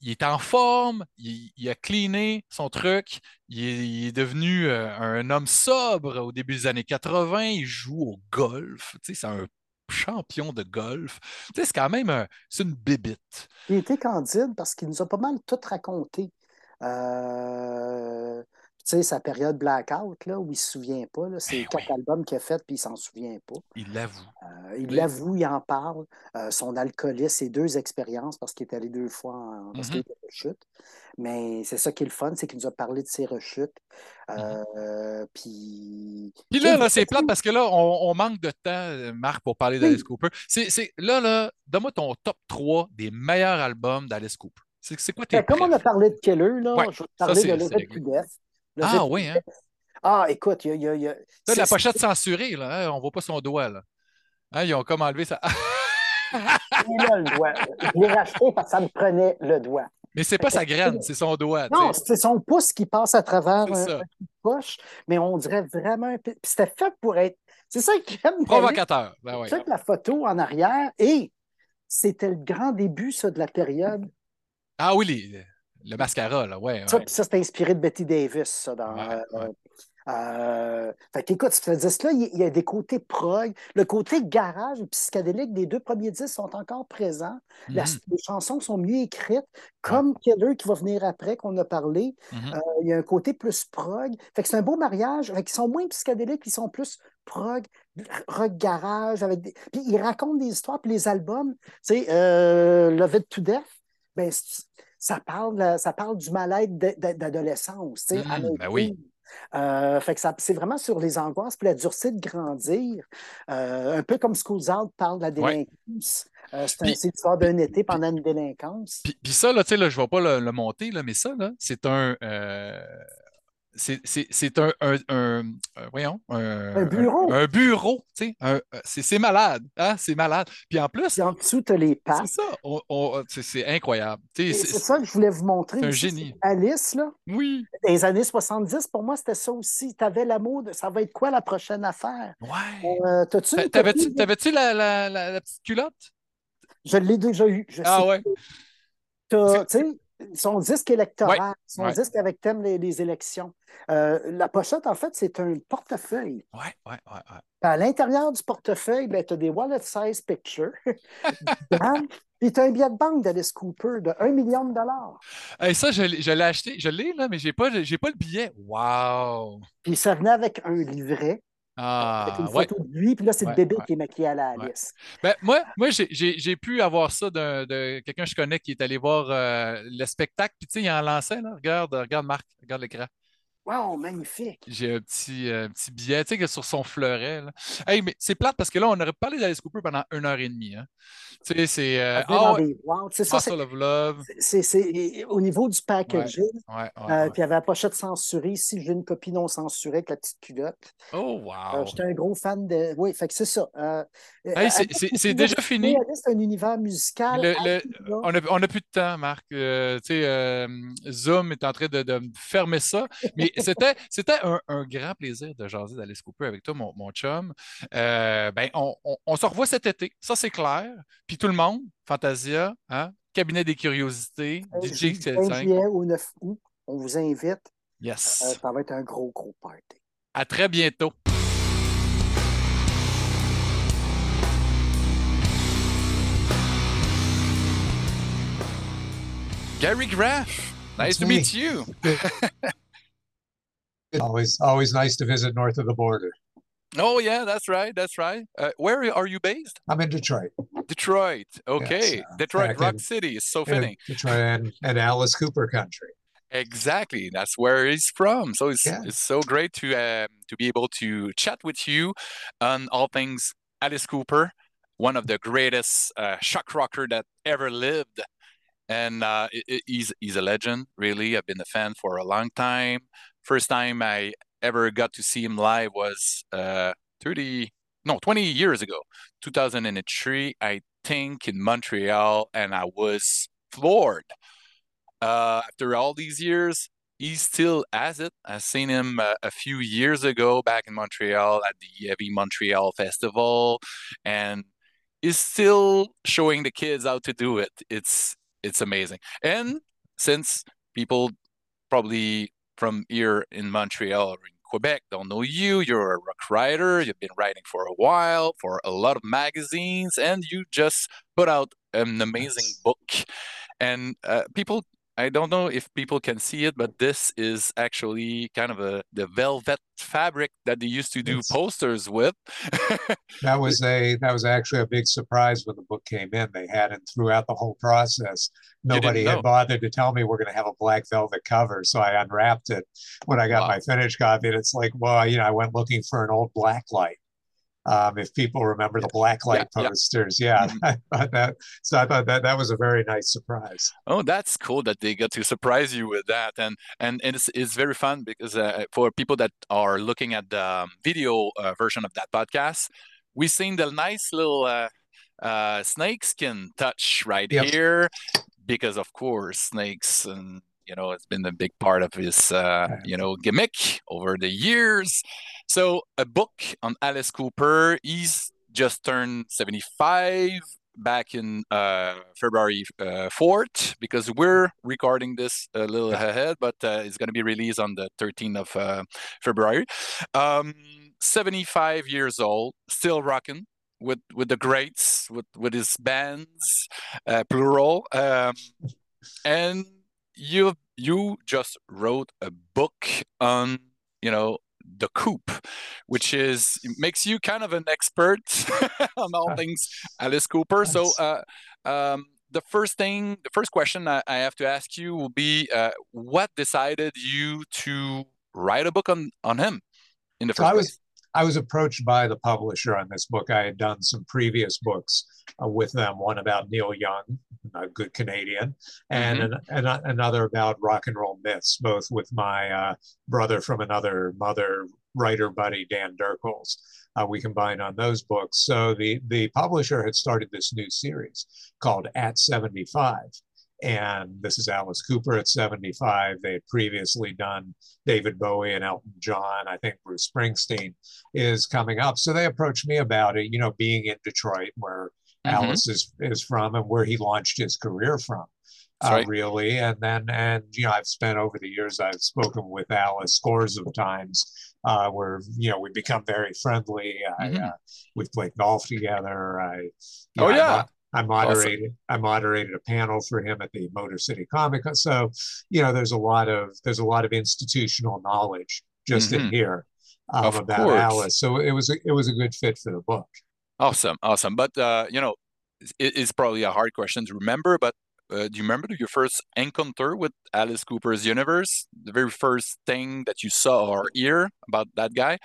il, est en forme, il, a cleané son truc, il est, devenu un homme sobre au début des années 80, il joue au golf, c'est un champion de golf. Tu sais, c'est quand même c'est une bébite. Il était candide parce qu'il nous a pas mal tout raconté. Euh, sais, sa période blackout, là, où il ne se souvient pas, c'est ben quatre albums qu'il a fait puis il s'en souvient pas. Il l'avoue. Euh, il l'avoue, il en parle. Euh, son alcoolisme, ses deux expériences, parce qu'il est allé deux fois en, parce qu'il mm-hmm. rechute. Mais c'est ça qui est le fun, c'est qu'il nous a parlé de ses rechutes. Mm-hmm. Euh, puis... puis là, c'est plate parce que là, on, manque de temps, Marc, pour parler d'Alice Cooper. C'est, là, là, donne-moi ton top 3 des meilleurs albums d'Alice Cooper. C'est, quoi tes ben, Comme on a parlé de Keller, là, je vais te parler de Levette ah oui, hein? Ah, écoute, il y a. Y a, la pochette censurée, là, hein? on ne voit pas son doigt. Là. Hein, ils ont comme enlevé ça. le doigt. Je l'ai racheté parce que ça me prenait le doigt. Mais c'est pas sa graine, c'est son doigt. Non, c'est son pouce qui passe à travers un, poche, mais on dirait vraiment. C'était fait pour être. C'est ça que j'aime. Provocateur. Ben ouais. la photo en arrière et c'était le grand début, ça, de la période. Ah oui, les, le mascara, là, ouais. Ça, ça c'est inspiré de Betty Davis, ça, dans. Euh, euh, fait qu'écoute, ce disque-là, il y a des côtés prog. Le côté garage et psychédélique des deux premiers disques sont encore présents. Mm-hmm. les chansons sont mieux écrites, comme Keller qui va venir après, qu'on a parlé. Mm-hmm. Euh, il y a un côté plus prog. Fait que c'est un beau mariage. Fait ils sont moins psychédéliques, ils sont plus prog, rock garage. Avec Puis ils racontent des histoires. Puis les albums, tu sais, euh, Love It to Death, ben, ça parle, ça parle du mal-être d'adolescence. Mmh, ben oui. Euh, fait que c'est vraiment sur les angoisses puis la dureté de grandir. Euh, un peu comme Schools Out parle de la délinquance. Euh, c'est l'histoire d'un été pendant une délinquance. Puis, ça, là, là, je ne vais pas le, monter, là, mais ça, c'est un c'est un, un, un, voyons, un, bureau. Un, bureau, tu sais, c'est malade, hein, c'est malade. Puis en plus, en dessous, tu as les pattes. C'est ça, c'est incroyable. C'est ça que je voulais vous montrer. C'est un génie. Alice, là. Oui. Les années 70, pour moi, c'était ça aussi. Tu avais l'amour de ça va être quoi la prochaine affaire? Ouais. Euh, T'avais-tu la, la, la, petite culotte? Je l'ai déjà eu. Je ah ouais. Tu sais, son disque électoral, son disque avec thème les, élections. Euh, la pochette, en fait, c'est un portefeuille. Oui, oui, oui. Ouais. À l'intérieur du portefeuille, ben, tu as des wallet size pictures. [laughs] Puis tu as un billet de banque d'Alice Cooper de 1 million de dollars. Et ça, je, l'ai acheté. Je l'ai, là, mais je n'ai pas, pas le billet. Wow! Puis ça venait avec un livret ah, une photo de lui, puis là, c'est le bébé qui est maquillé à la Alice. Ben, moi, moi j'ai pu avoir ça de, quelqu'un que je connais qui est allé voir euh, le spectacle, puis tu sais, il en lançait, là. Regarde, regarde Marc, regarde l'écran. Wow, magnifique! J'ai un petit, euh, petit billet, tu sais, sur son fleuret. Là. Hey, mais c'est plate parce que là, on aurait parlé d'Alice Cooper pendant une heure et demie. Hein. Tu sais, c'est. Euh, oh, c'est ça. Of Love. C'est, au niveau du packaging. Ouais, euh, puis il y avait la pochette censurée. Ici, j'ai une copie non censurée avec la petite culotte. Oh, wow! J'étais un gros fan de. Oui, fait que c'est ça. hey, c'est, déjà fini. C'est un univers musical. on n'a plus de temps, Marc. tu sais, Zoom est en train de, de fermer ça. Mais c'était, c'était un, grand plaisir de jaser d'Alice Cooper avec toi, mon, mon chum. Euh, ben, on, on, se revoit cet été, ça c'est clair. Puis tout le monde, Fantasia, hein? Cabinet des curiosités, DJ 5 juillet au 9 août, on vous invite. Yes. Euh, ça va être un gros, gros party. À très bientôt. Gary Graff, nice to meet you. [laughs] always always nice to visit north of the border. Oh yeah, that's right. That's right. Uh, where are you based? I'm in Detroit. Detroit. Okay. Yes, uh, Detroit, Rock in, City is so fitting. Detroit and, and Alice Cooper country. Exactly. That's where he's from. So it's yeah. it's so great to um, to be able to chat with you on all things Alice Cooper, one of the greatest uh, shock rocker that ever lived. And uh, it, it, he's he's a legend, really. I've been a fan for a long time first time I ever got to see him live was uh, 30, no, 20 years ago, 2003, I think, in Montreal, and I was floored. Uh, after all these years, he still has it. I've seen him uh, a few years ago back in Montreal at the Heavy Montreal Festival, and is still showing the kids how to do it. It's it's amazing. And since people probably from here in Montreal or in Quebec don't know you. You're a rock writer. You've been writing for a while for a lot of magazines, and you just put out an amazing book. And uh, people I don't know if people can see it, but this is actually kind of a the velvet fabric that they used to do posters with. that [laughs] was a that was actually a big surprise when the book came in. They had it throughout the whole process. Nobody had bothered to tell me we're going to have a black velvet cover, so I unwrapped it when I got wow. my finished copy. And it's like, well, you know, I went looking for an old black light um, if people remember the blacklight yeah, posters. Yeah, yeah. [laughs] I thought that. So I thought that that was a very nice surprise. Oh, that's cool that they got to surprise you with that, and and, and it's, it's very fun because uh, for people that are looking at the um, video uh, version of that podcast, we've seen the nice little uh, uh snakeskin touch right yep. here, because of course snakes and you know it's been a big part of his uh, you know gimmick over the years so a book on alice cooper he's just turned 75 back in uh, february uh, 4th because we're recording this a little ahead but uh, it's going to be released on the 13th of uh, february. Um, 75 years old still rocking with with the greats with with his bands uh, plural. Um, and you you just wrote a book on you know the coop which is makes you kind of an expert [laughs] on all things alice cooper. So uh, um, the first thing the first question I, I, have to ask you will be uh, what decided you to write a book on on him in the first so I was I was approached by the publisher on this book. I had done some previous books uh, with them, one about Neil Young, a good Canadian, and mm-hmm. an, an, another about rock and roll myths, both with my uh, brother from another mother, writer buddy, Dan Dirkels. Uh, we combined on those books. So the, the publisher had started this new series called At 75 and this is Alice Cooper at 75. They had previously done David Bowie and Elton John. I think Bruce Springsteen is coming up. So they approached me about it, you know, being in Detroit, where mm-hmm. Alice is, is from and where he launched his career from. Uh, really. And then, and you know, I've spent over the years, I've spoken with Alice scores of times, uh, where you know we become very friendly. Mm-hmm. I, uh, we've played golf together. I, oh know, yeah, I moderated awesome. I moderated a panel for him at the Motor City Comic Con. So, you know, there's a lot of there's a lot of institutional knowledge just mm-hmm. in here um, about course. Alice. So it was a, it was a good fit for the book. Awesome, awesome. But uh, you know, it, it's probably a hard question to remember. But uh, do you remember your first encounter with Alice Cooper's universe? The very first thing that you saw or hear about that guy?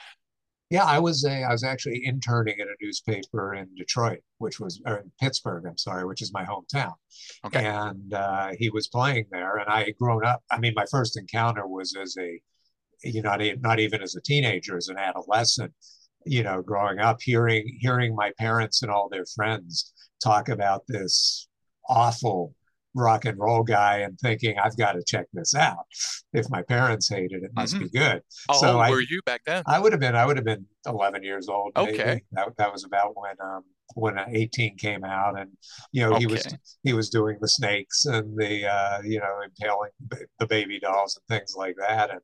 Yeah, I was a I was actually interning at a newspaper in Detroit, which was or in Pittsburgh. I'm sorry, which is my hometown. Okay. And uh, he was playing there, and I had grown up. I mean, my first encounter was as a, you know, not, not even as a teenager, as an adolescent. You know, growing up, hearing hearing my parents and all their friends talk about this awful rock and roll guy and thinking I've got to check this out. If my parents hate it, it must mm-hmm. be good. How so old I, were you back then? I would have been I would have been 11 years old. Maybe. Okay, that, that was about when um when 18 came out, and you know okay. he was he was doing the snakes and the uh, you know impaling the baby dolls and things like that, and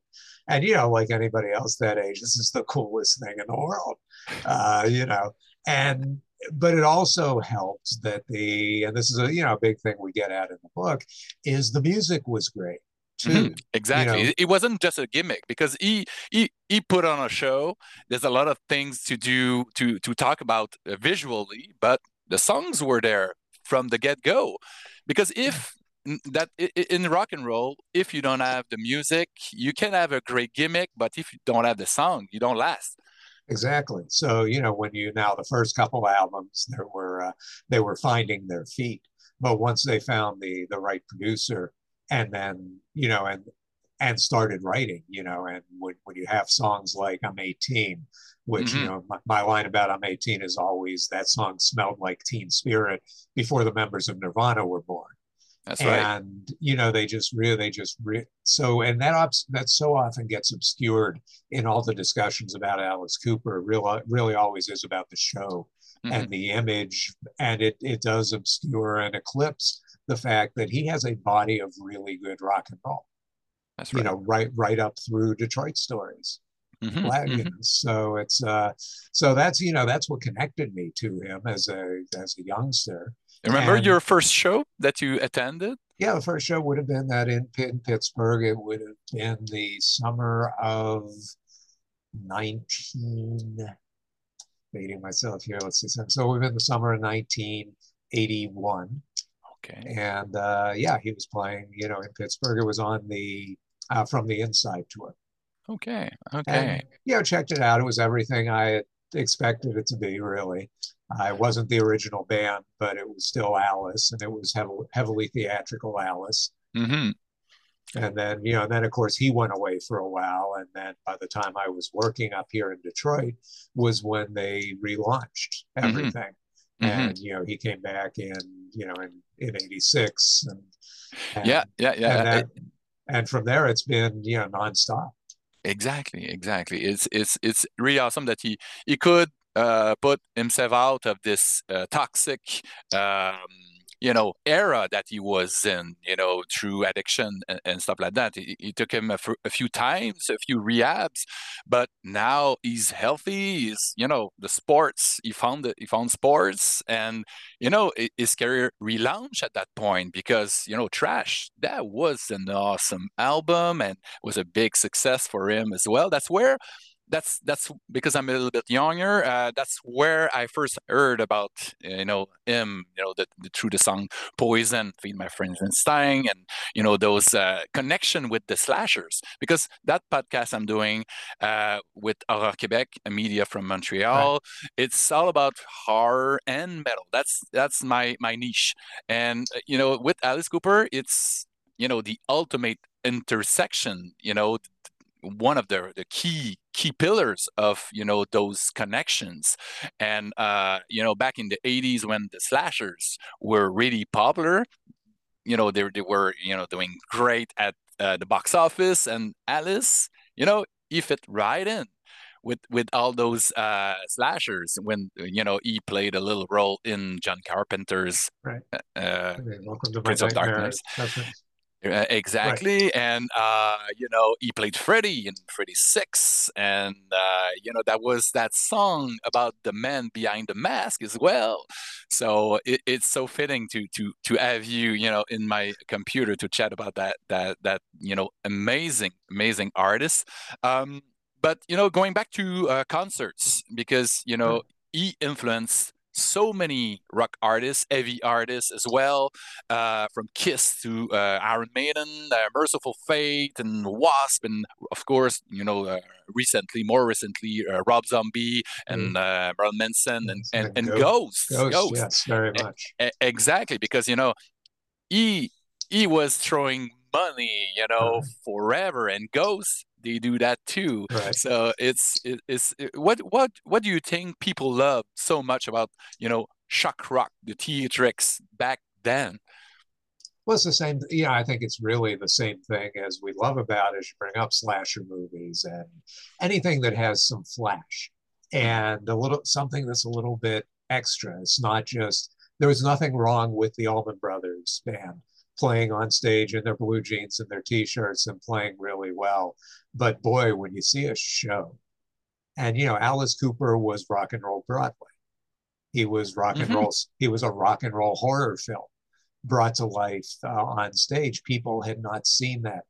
and you know like anybody else that age, this is the coolest thing in the world, uh, you know, and but it also helped that the and this is a you know a big thing we get at in the book is the music was great too. Mm-hmm. Exactly. You know? It wasn't just a gimmick because he he he put on a show. There's a lot of things to do to to talk about uh, visually, but the songs were there from the get go. Because if that in rock and roll, if you don't have the music, you can have a great gimmick, but if you don't have the song, you don't last. Exactly. So you know when you now the first couple albums there were uh, they were finding their feet, but once they found the the right producer and then you know and and started writing, you know, and when, when you have songs like I'm 18, which, mm-hmm. you know, my, my, line about I'm 18 is always that song smelled like teen spirit before the members of Nirvana were born. That's and, right. And you know, they just really, they just re- so, and that obs- that so often gets obscured in all the discussions about Alice Cooper. Really, really always is about the show mm-hmm. and the image, and it it does obscure and eclipse the fact that he has a body of really good rock and roll. That's right. You know, right right up through Detroit stories. Mm-hmm, mm-hmm. So it's uh, so that's you know that's what connected me to him as a as a youngster. Remember and, your first show that you attended? Yeah, the first show would have been that in, in Pittsburgh. It would have been the summer of 19, dating myself here, let's see. So we've been the summer of 1981. Okay. And uh, yeah, he was playing, you know, in Pittsburgh. It was on the uh, From the Inside tour. Okay. Okay. And, you know, checked it out. It was everything I expected it to be, really. I wasn't the original band, but it was still Alice, and it was heavily, heavily theatrical Alice. Mm-hmm. And then, you know, and then of course he went away for a while. And then by the time I was working up here in Detroit was when they relaunched mm-hmm. everything. Mm-hmm. And, you know, he came back in, you know, in, in 86. And, and yeah, yeah, yeah. And, that, and from there it's been, you know, nonstop. Exactly, exactly. It's it's it's really awesome that he he could uh, put himself out of this uh, toxic um, you know era that he was in you know through addiction and, and stuff like that. It, it took him a, f- a few times a few rehabs but now he's healthy he's you know the sports he found it he found sports and you know his career relaunched at that point because you know trash that was an awesome album and was a big success for him as well. That's where that's that's because I'm a little bit younger. Uh, that's where I first heard about you know him. You know, the, the through the song "Poison," "Feed My Friends and Sting," and you know those uh, connection with the slashers. Because that podcast I'm doing uh, with Horror Quebec, a media from Montreal, right. it's all about horror and metal. That's that's my my niche. And uh, you know, with Alice Cooper, it's you know the ultimate intersection. You know one of the, the key key pillars of you know those connections and uh, you know back in the 80s when the slashers were really popular you know they, they were you know doing great at uh, the box office and alice you know he fit right in with with all those uh, slashers when you know he played a little role in John Carpenter's right. uh, okay, Prince of Darkness. Uh, exactly, right. and uh, you know he played Freddy in Freddy Six, and uh, you know that was that song about the man behind the mask as well. So it, it's so fitting to to to have you, you know, in my computer to chat about that that that you know amazing amazing artist. Um, but you know, going back to uh, concerts because you know he influenced so many rock artists, heavy artists as well, uh, from Kiss to uh, Iron Maiden, uh, Mercyful Fate, and Wasp, and of course, you know, uh, recently, more recently, uh, Rob Zombie and mm. Uh, Marilyn Manson and and, and, and Ghost. Ghost, Ghost. yes, very much. Exactly, because you know, he he was throwing money, you know, uh-huh. forever, and Ghost they do that too. Right. So it's it, it's it, what what what do you think people love so much about you know shock rock, the theatrics back then? Well, it's the same. Yeah, I think it's really the same thing as we love about as you bring up slasher movies and anything that has some flash and a little something that's a little bit extra. It's not just there was nothing wrong with the Allman Brothers band playing on stage in their blue jeans and their t-shirts and playing really well. But boy, when you see a show, and you know, Alice Cooper was rock and roll Broadway. He was rock and mm-hmm. roll. He was a rock and roll horror film brought to life uh, on stage. People had not seen that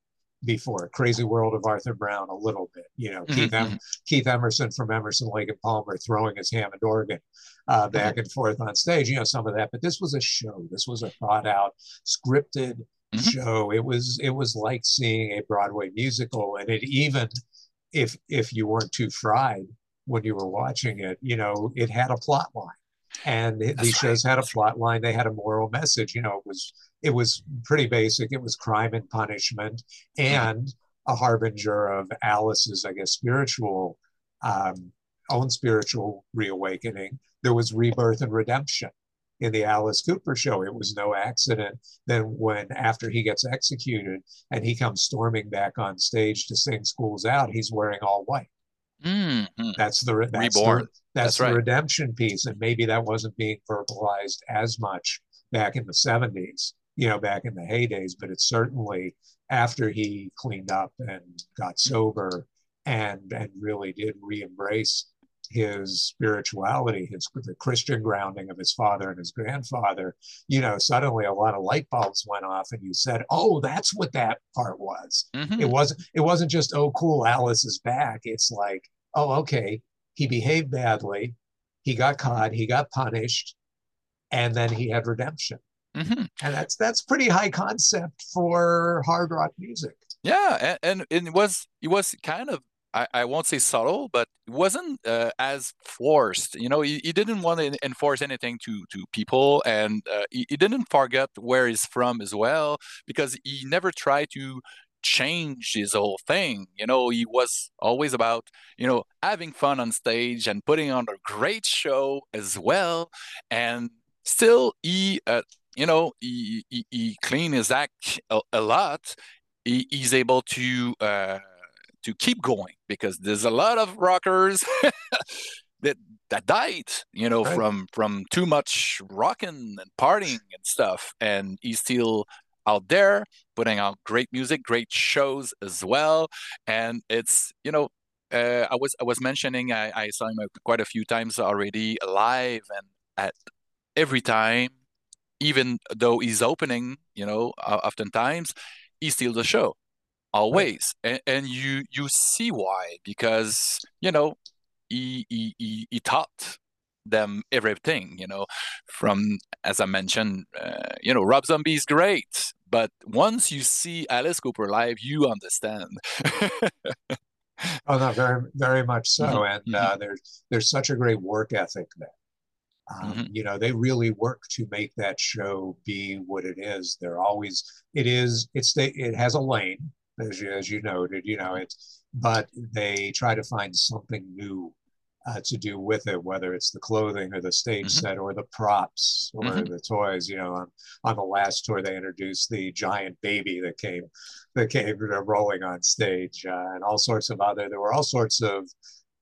before. Crazy World of Arthur Brown, a little bit. You know, mm-hmm. Keith, em- mm-hmm. Keith Emerson from Emerson, Lake and Palmer throwing his Hammond organ uh, mm-hmm. back and forth on stage. You know, some of that. But this was a show. This was a thought out, scripted mm-hmm. show. It was it was like seeing a Broadway musical, and it even if if you weren't too fried when you were watching it, you know, it had a plot line. And it, these right. shows had a plot line. They had a moral message. You know, it was it was pretty basic. It was crime and punishment, and a harbinger of Alice's, I guess, spiritual um, own spiritual reawakening. There was rebirth and redemption in the Alice Cooper show. It was no accident then when after he gets executed and he comes storming back on stage to sing schools out, he's wearing all white. Mm-hmm. That's the that's reborn. The, that's, that's the right. redemption piece, and maybe that wasn't being verbalized as much back in the '70s you know, back in the heydays, but it's certainly after he cleaned up and got sober and and really did re-embrace his spirituality, his the Christian grounding of his father and his grandfather, you know, suddenly a lot of light bulbs went off, and you said, "Oh, that's what that part was." Mm-hmm. It wasn't. It wasn't just, "Oh, cool, Alice is back." It's like, "Oh, okay, he behaved badly, he got caught, he got punished, and then he had redemption." Mm-hmm. And that's that's pretty high concept for hard rock music. Yeah, and, and it was it was kind of I, I won't say subtle, but it wasn't uh, as forced. You know, he, he, didn't want to enforce anything to to people, and uh, he, he didn't forget where he's from as well, because he never tried to change his whole thing. You know, he was always about, you know, having fun on stage and putting on a great show as well. And still, he, uh, you know, he, he, he clean his act a, a lot. He, he's able to uh, to keep going because there's a lot of rockers [laughs] that that died, you know, right. from from too much rocking and partying and stuff. And he's still out there putting out great music, great shows as well. And it's you know, uh, I was I was mentioning I, I saw him quite a few times already live, and at every time even though he's opening, you know, oftentimes he steals the show always, right. and, and you you see why because you know he he he, he taught them everything you know from as i mentioned uh, you know rob zombie is great but once you see alice cooper live you understand [laughs] oh no very very much so mm-hmm. and uh, mm-hmm. there's there's such a great work ethic there um, mm-hmm. you know they really work to make that show be what it is they're always it is it's the it has a lane as you, as you noted you know it's but they try to find something new uh, to do with it, whether it's the clothing or the stage mm-hmm. set or the props or mm-hmm. the toys. You know, on, on the last tour they introduced the giant baby that came that came rolling on stage uh, and all sorts of other. There were all sorts of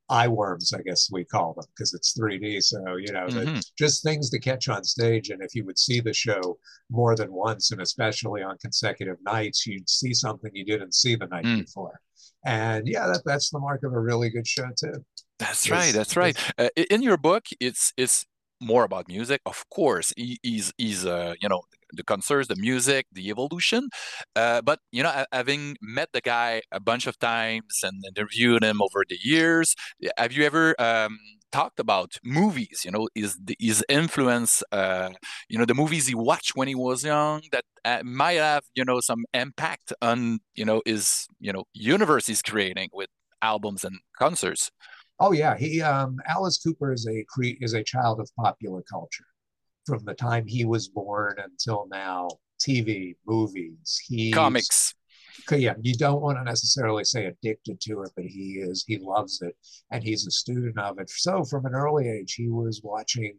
eye worms, I guess we call them, because it's 3D. So, you know, mm-hmm. just things to catch on stage. And if you would see the show more than once, and especially on consecutive nights, you'd see something you didn't see the night mm. before. And yeah, that, that's the mark of a really good show, too. That's right. That's right. Uh, in your book, it's it's more about music. Of course, he's he's uh, you know the concerts, the music, the evolution. Uh, but you know, having met the guy a bunch of times and interviewed him over the years, have you ever um, talked about movies? You know, is his influence? Uh, you know, the movies he watched when he was young that uh, might have you know some impact on you know his you know universe he's creating with albums and concerts. Oh yeah, he um, Alice Cooper is a cre- is a child of popular culture from the time he was born until now. TV, movies, he comics. Yeah, you don't want to necessarily say addicted to it, but he is. He loves it, and he's a student of it. So from an early age, he was watching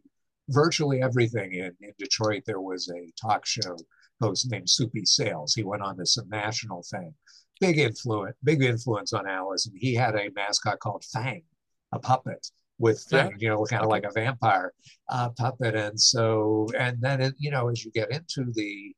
virtually everything. In in Detroit, there was a talk show host named Soupy Sales. He went on to some national fame. Big influence, big influence on Alice, and he had a mascot called Fang a puppet with yeah. you know kind of like a vampire uh, puppet and so and then it, you know as you get into the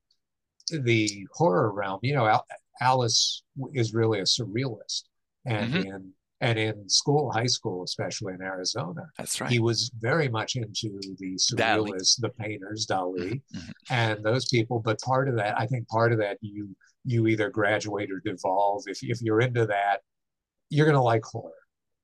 the horror realm you know Al- alice is really a surrealist and mm-hmm. in and in school high school especially in arizona that's right he was very much into the surrealists Dali. the painters dali mm-hmm. mm-hmm. and those people but part of that i think part of that you you either graduate or devolve if, if you're into that you're going to like horror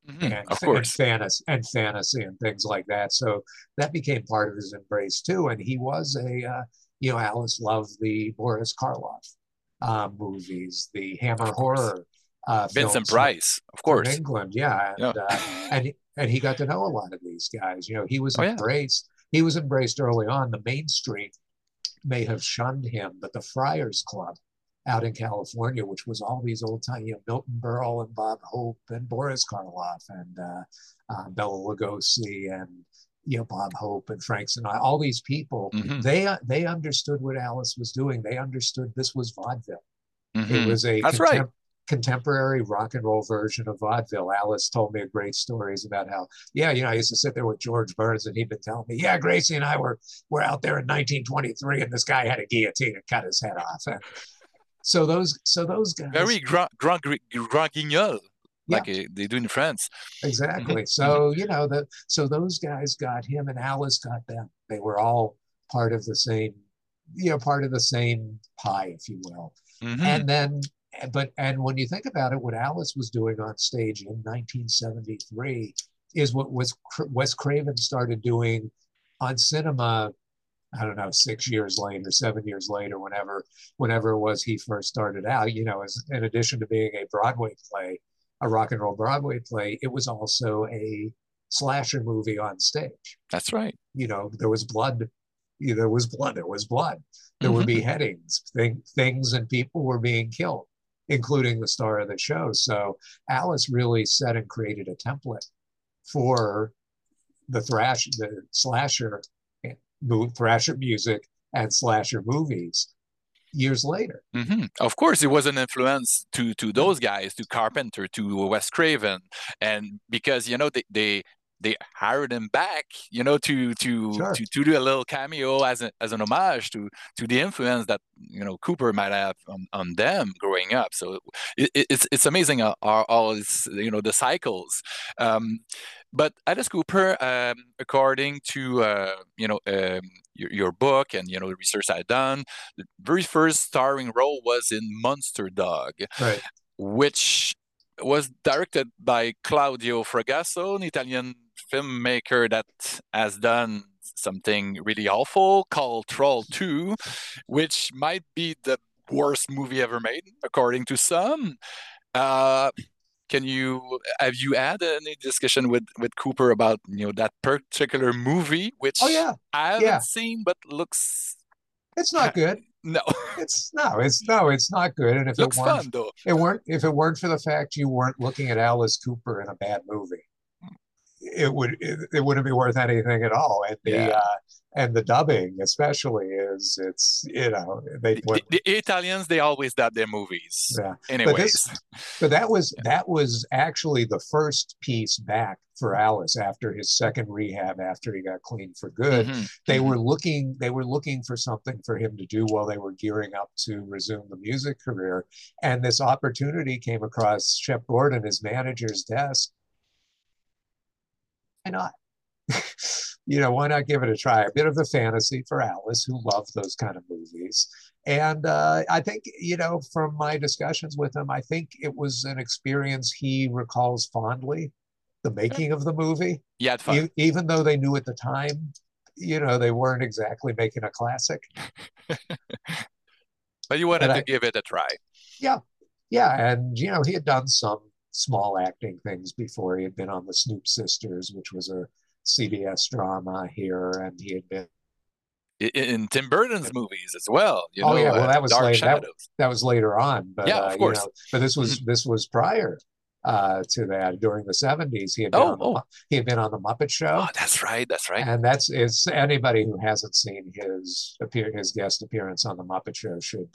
Mm-hmm. And, of course. And fantasy, and fantasy and things like that. So that became part of his embrace too. And he was a, uh, you know, Alice loved the Boris Karloff uh, movies, the Hammer horror. Uh, Vincent Price, of course. England, yeah, and, yeah. Uh, and and he got to know a lot of these guys. You know, he was oh, embraced. Yeah. He was embraced early on. The mainstream may have shunned him, but the Friars Club out in California, which was all these old time, you know, Milton Berle and Bob Hope and Boris Karloff and uh, uh, Bela Lugosi and you know Bob Hope and Frank Sinatra, all these people. Mm-hmm. They they understood what Alice was doing. They understood this was vaudeville. Mm-hmm. It was a that's contem- right. Contemporary rock and roll version of vaudeville. Alice told me great stories about how, yeah, you know, I used to sit there with George Burns and he'd been telling me, yeah, Gracie and I were were out there in 1923 and this guy had a guillotine and cut his head off. And, so those, so those guys. Very grand, grand, grand guignol, like yeah. they do in France. Exactly. [laughs] So you know that. So those guys got him, and Alice got them. They were all part of the same, you know, part of the same pie, if you will. Mm-hmm. And then, but and when you think about it, what Alice was doing on stage in 1973 is what was Wes Craven started doing on cinema I don't know, six years later, seven years later, whenever, whenever it was he first started out, you know, as in addition to being a Broadway play, a rock and roll Broadway play, it was also a slasher movie on stage. That's right. You know, there was blood. You know, there was blood. There was blood. There mm-hmm. were beheadings. Thing, things and people were being killed, including the star of the show. So Alice really set and created a template for the thrash, the slasher thrasher music and slasher movies years later. Mm-hmm. Of course, it was an influence to to those guys, to Carpenter, to Wes Craven, and because you know they they they hired him back, you know, to to sure. to, to do a little cameo as a, as an homage to to the influence that you know Cooper might have on, on them growing up. So it, it's it's amazing all, all this, you know the cycles. Um, but Alice Cooper, um, according to uh, you know um, your, your, book and you know the research I've done, the very first starring role was in Monster Dog. Right. which was directed by Claudio Fragasso, an Italian filmmaker that has done something really awful called Troll 2, which might be the worst movie ever made, according to some. Uh, can you have you had any discussion with with Cooper about you know that particular movie, which oh yeah, I haven't yeah. seen but looks it's not good. No, [laughs] it's no, it's no, it's not good. And if looks it weren't, fun though, it weren't if it weren't for the fact you weren't looking at Alice Cooper in a bad movie, it would it, it wouldn't be worth anything at all. And the Yeah. uh, and the dubbing especially is it's you know they the, put the Italians they always dub their movies. yeah. Anyways, this- But that was that was actually the first piece back for Alice after his second rehab after he got clean for good. Mhm. They were looking they were looking for something for him to do while they were gearing up to resume the music career. And this opportunity came across Shep Gordon, his manager's desk. Why not? [laughs] you know, why not give it a try? A bit of the fantasy for Alice, who loved those kind of movies. And uh, I think, you know, from my discussions with him, I think it was an experience he recalls fondly, the making of the movie, you had fun. E- even though they knew at the time, you know, they weren't exactly making a classic. [laughs] but you wanted but to I- give it a try. Yeah. Yeah, and you know, he had done some small acting things before. He had been on the Snoop Sisters, which was a CBS drama here, and he had been In Tim Burton's movies as well. You Oh, yeah, well, uh, that was Dark late. That- that was later on, but Yeah, uh, of you course. know, but this was this was prior uh, to that. During the seventies, he had been Oh, on the, oh. He had been on the Muppet Show, Oh, that's right. That's right. and that's it's anybody who hasn't seen his appear his guest appearance on the Muppet Show should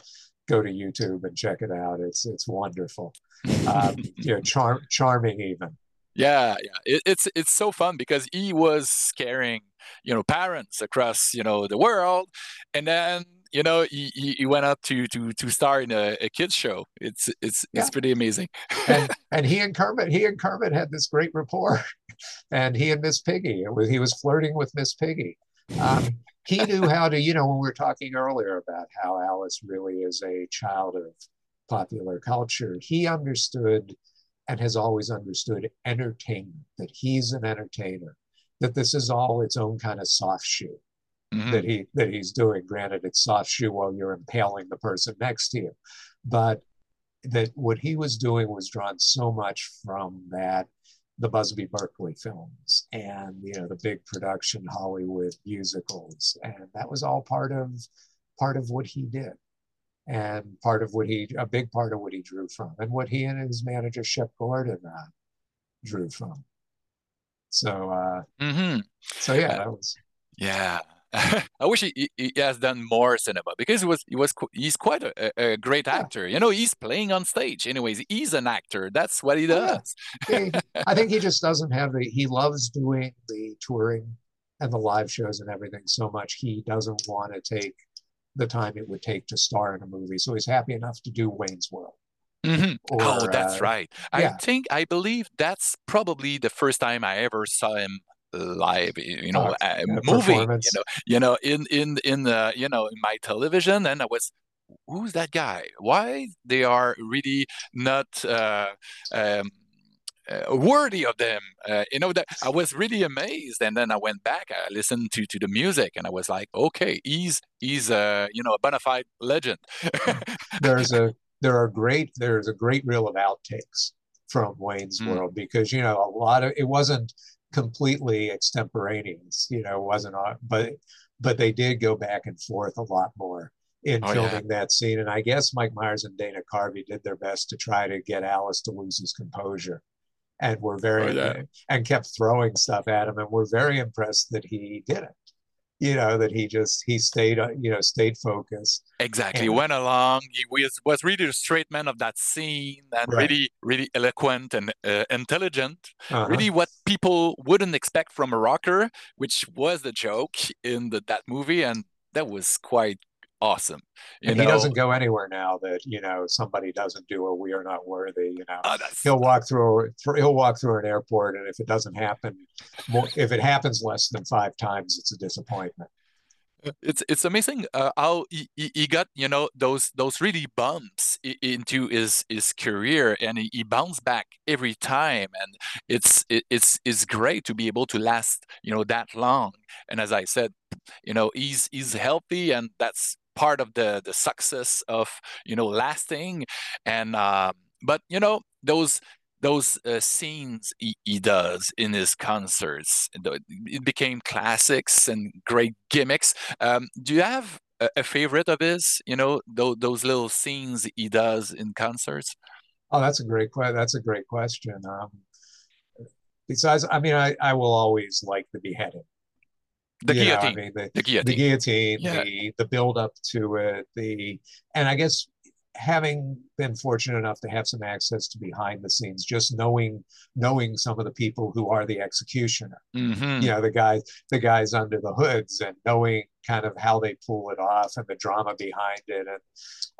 go to YouTube and check it out. It's it's wonderful, [laughs] um, you know, charm charming even. Yeah, yeah. It, it's it's so fun because he was scaring, you know, parents across, you know, the world, and then you know he, he, he went up to to to star in a, a kids show. It's it's Yeah. it's pretty amazing. and [laughs] and he and Kermit, he and Kermit had this great rapport, [laughs] and he and Miss Piggy, it was, he was flirting with Miss Piggy. Um, he knew how to, you know, when we were talking earlier about how Alice really is a child of popular culture, he understood and has always understood entertainment, that he's an entertainer, that this is all its own kind of soft shoe Mhm. that he that he's doing. Granted, it's soft shoe while you're impaling the person next to you, but that what he was doing was drawn so much from that the Busby Berkeley films and you know the big production Hollywood musicals, and that was all part of part of what he did, and part of what he a big part of what he drew from, and what he and his manager Shep Gordon uh, drew from. So uh, Mhm. so yeah, that was Yeah. [laughs] I wish he, he, has done more cinema because he was he was he's quite a, a- great Yeah. actor. You know, he's playing on stage. Anyways, he's an actor. That's what he Oh, yeah. does. he, [laughs] I think he just doesn't have the, he loves doing the touring and the live shows and everything so much. He doesn't want to take the time it would take to star in a movie. So he's happy enough to do Wayne's World. Mhm. Or, oh, that's uh, right. I yeah. think I believe that's probably the first time I ever saw him live. You know, uh, moving. You know, you know, in in in the you know in my television, and I was. Who's that guy? Why they are really not uh, um, uh, worthy of them? Uh, you know that I was really amazed, and then I went back. I listened to to the music, and I was like, okay, he's he's uh, you know a bona fide legend. [laughs] There's a, there are great, there's a great reel of outtakes from Wayne's Mm. World because, you know, a lot of, it wasn't completely extemporaneous, you know, wasn't, on- but, but they did go back and forth a lot more in Oh, yeah. filming that scene. And I guess Mike Myers and Dana Carvey did their best to try to get Alice to lose his composure. And were very, Oh, yeah. and kept throwing stuff at him. And we're very impressed that he didn't, you know, that he just, he stayed, uh, you know, stayed focused. Exactly. And- Went along. He was was really the straight man of that scene, and Right. really, really eloquent and uh, intelligent. Uh-huh. Really, what people wouldn't expect from a rocker, which was the joke in the, that movie, and that was quite awesome. And know, he doesn't go anywhere now that you know somebody doesn't do a we are not worthy you know? Oh, he'll walk through through- he'll walk through an airport and if it doesn't happen more if it happens less than five times it's a disappointment. It's it's amazing uh, how he, he got you know those those really bumps into his his career and he, he bounced back every time and it's it's it's great to be able to last you know that long. And as I said you know he's he's healthy and that's part of the the success of you know lasting. And uh, but you know those those uh, scenes he, he, does in his concerts it became classics and great gimmicks. Um, do you have a, a, favorite of his you know those, those little scenes he does in concerts? Oh that's a great question that's a great question. Um, besides i mean I, I will always like the beheading the you guillotine. Know, I mean, the, the guillotine, the guillotine, yeah. the the build up to it, the and I guess having been fortunate enough to have some access to behind the scenes, just knowing knowing some of the people who are the executioner, mm-hmm. you know, the guys the guys under the hoods, and knowing kind of how they pull it off and the drama behind it, and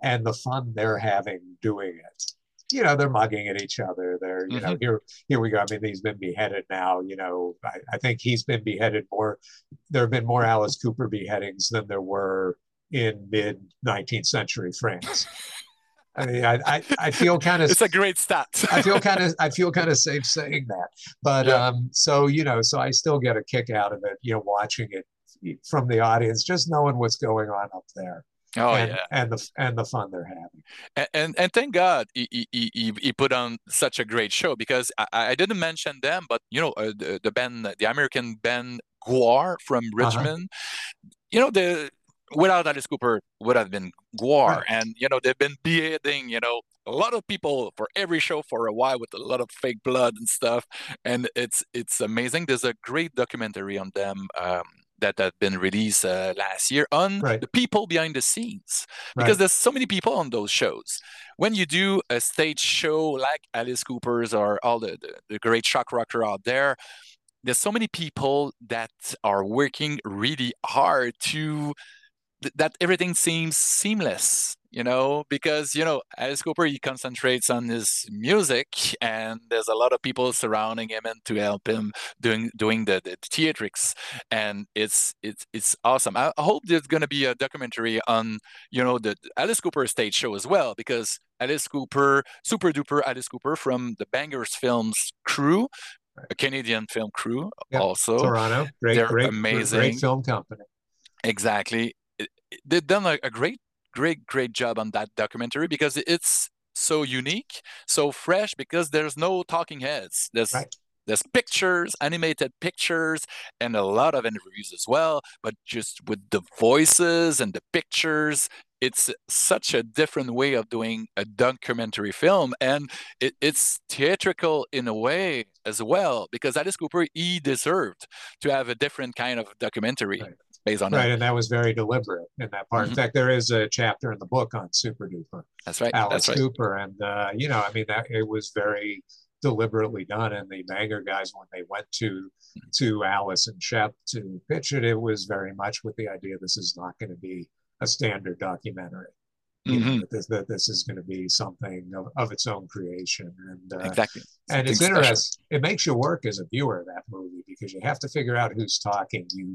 and the fun they're having doing it. You know, they're mugging at each other. They're, you mm-hmm. know, here here we go. I mean, he's been beheaded now. You know, I, I think he's been beheaded more. There have been more Alice Cooper beheadings than there were in mid 19th century France. I mean, I, I, I feel kind of it's a great stat. I feel kind of I feel kind of safe saying that, but yeah. um, so you know, so I still get a kick out of it, you know, watching it from the audience, just knowing what's going on up there. Oh and, yeah, and the and the fun they're having. And and, and thank God he, he, he, he put on such a great show because I, I didn't mention them, but you know uh, the, the band, the American band GWAR from uh-huh. Richmond. Uh-huh. You know the without Alice Cooper would have been GWAR. Right. And, you know, they've been beheading, you know, a lot of people for every show for a while with a lot of fake blood and stuff. And it's it's amazing. There's a great documentary on them um, that had been released uh, last year on right. the people behind the scenes because right. there's so many people on those shows. When you do a stage show like Alice Cooper's or all the, the, the great shock rocker out there, there's so many people that are working really hard to th- that everything seems seamless you know because you know alice cooper he concentrates on his music and there's a lot of people surrounding him and to help him doing doing the, the theatrics. And it's it's it's awesome. I, I hope there's going to be a documentary on you know the alice cooper stage show as well because alice cooper super duper alice cooper from the bangers films crew a canadian film crew yep. also. Toronto. Great They're great amazing. great film company. Exactly they've done a, a great, great, great job on that documentary because it's so unique, so fresh because there's no talking heads. There's right. there's pictures, animated pictures, and a lot of interviews as well. But just with the voices and the pictures, it's such a different way of doing a documentary film, and it, it's theatrical in a way as well because Alice Cooper he deserved to have a different kind of documentary. Right based on right, and that was very deliberate in that part. Mm-hmm. In fact, there is a chapter in the book on Super Duper. That's right, Alice That's right. Cooper, and uh, you know, I mean, that it was very deliberately done. And the Banger guys, when they went to to Alice and Shep to pitch it, it was very much with the idea this is not going to be a standard documentary. Mm-hmm. Know, that, this, that this is going to be something of, of its own creation, and uh, exactly, and it's interesting. It makes you work as a viewer of that movie because you have to figure out who's talking. You,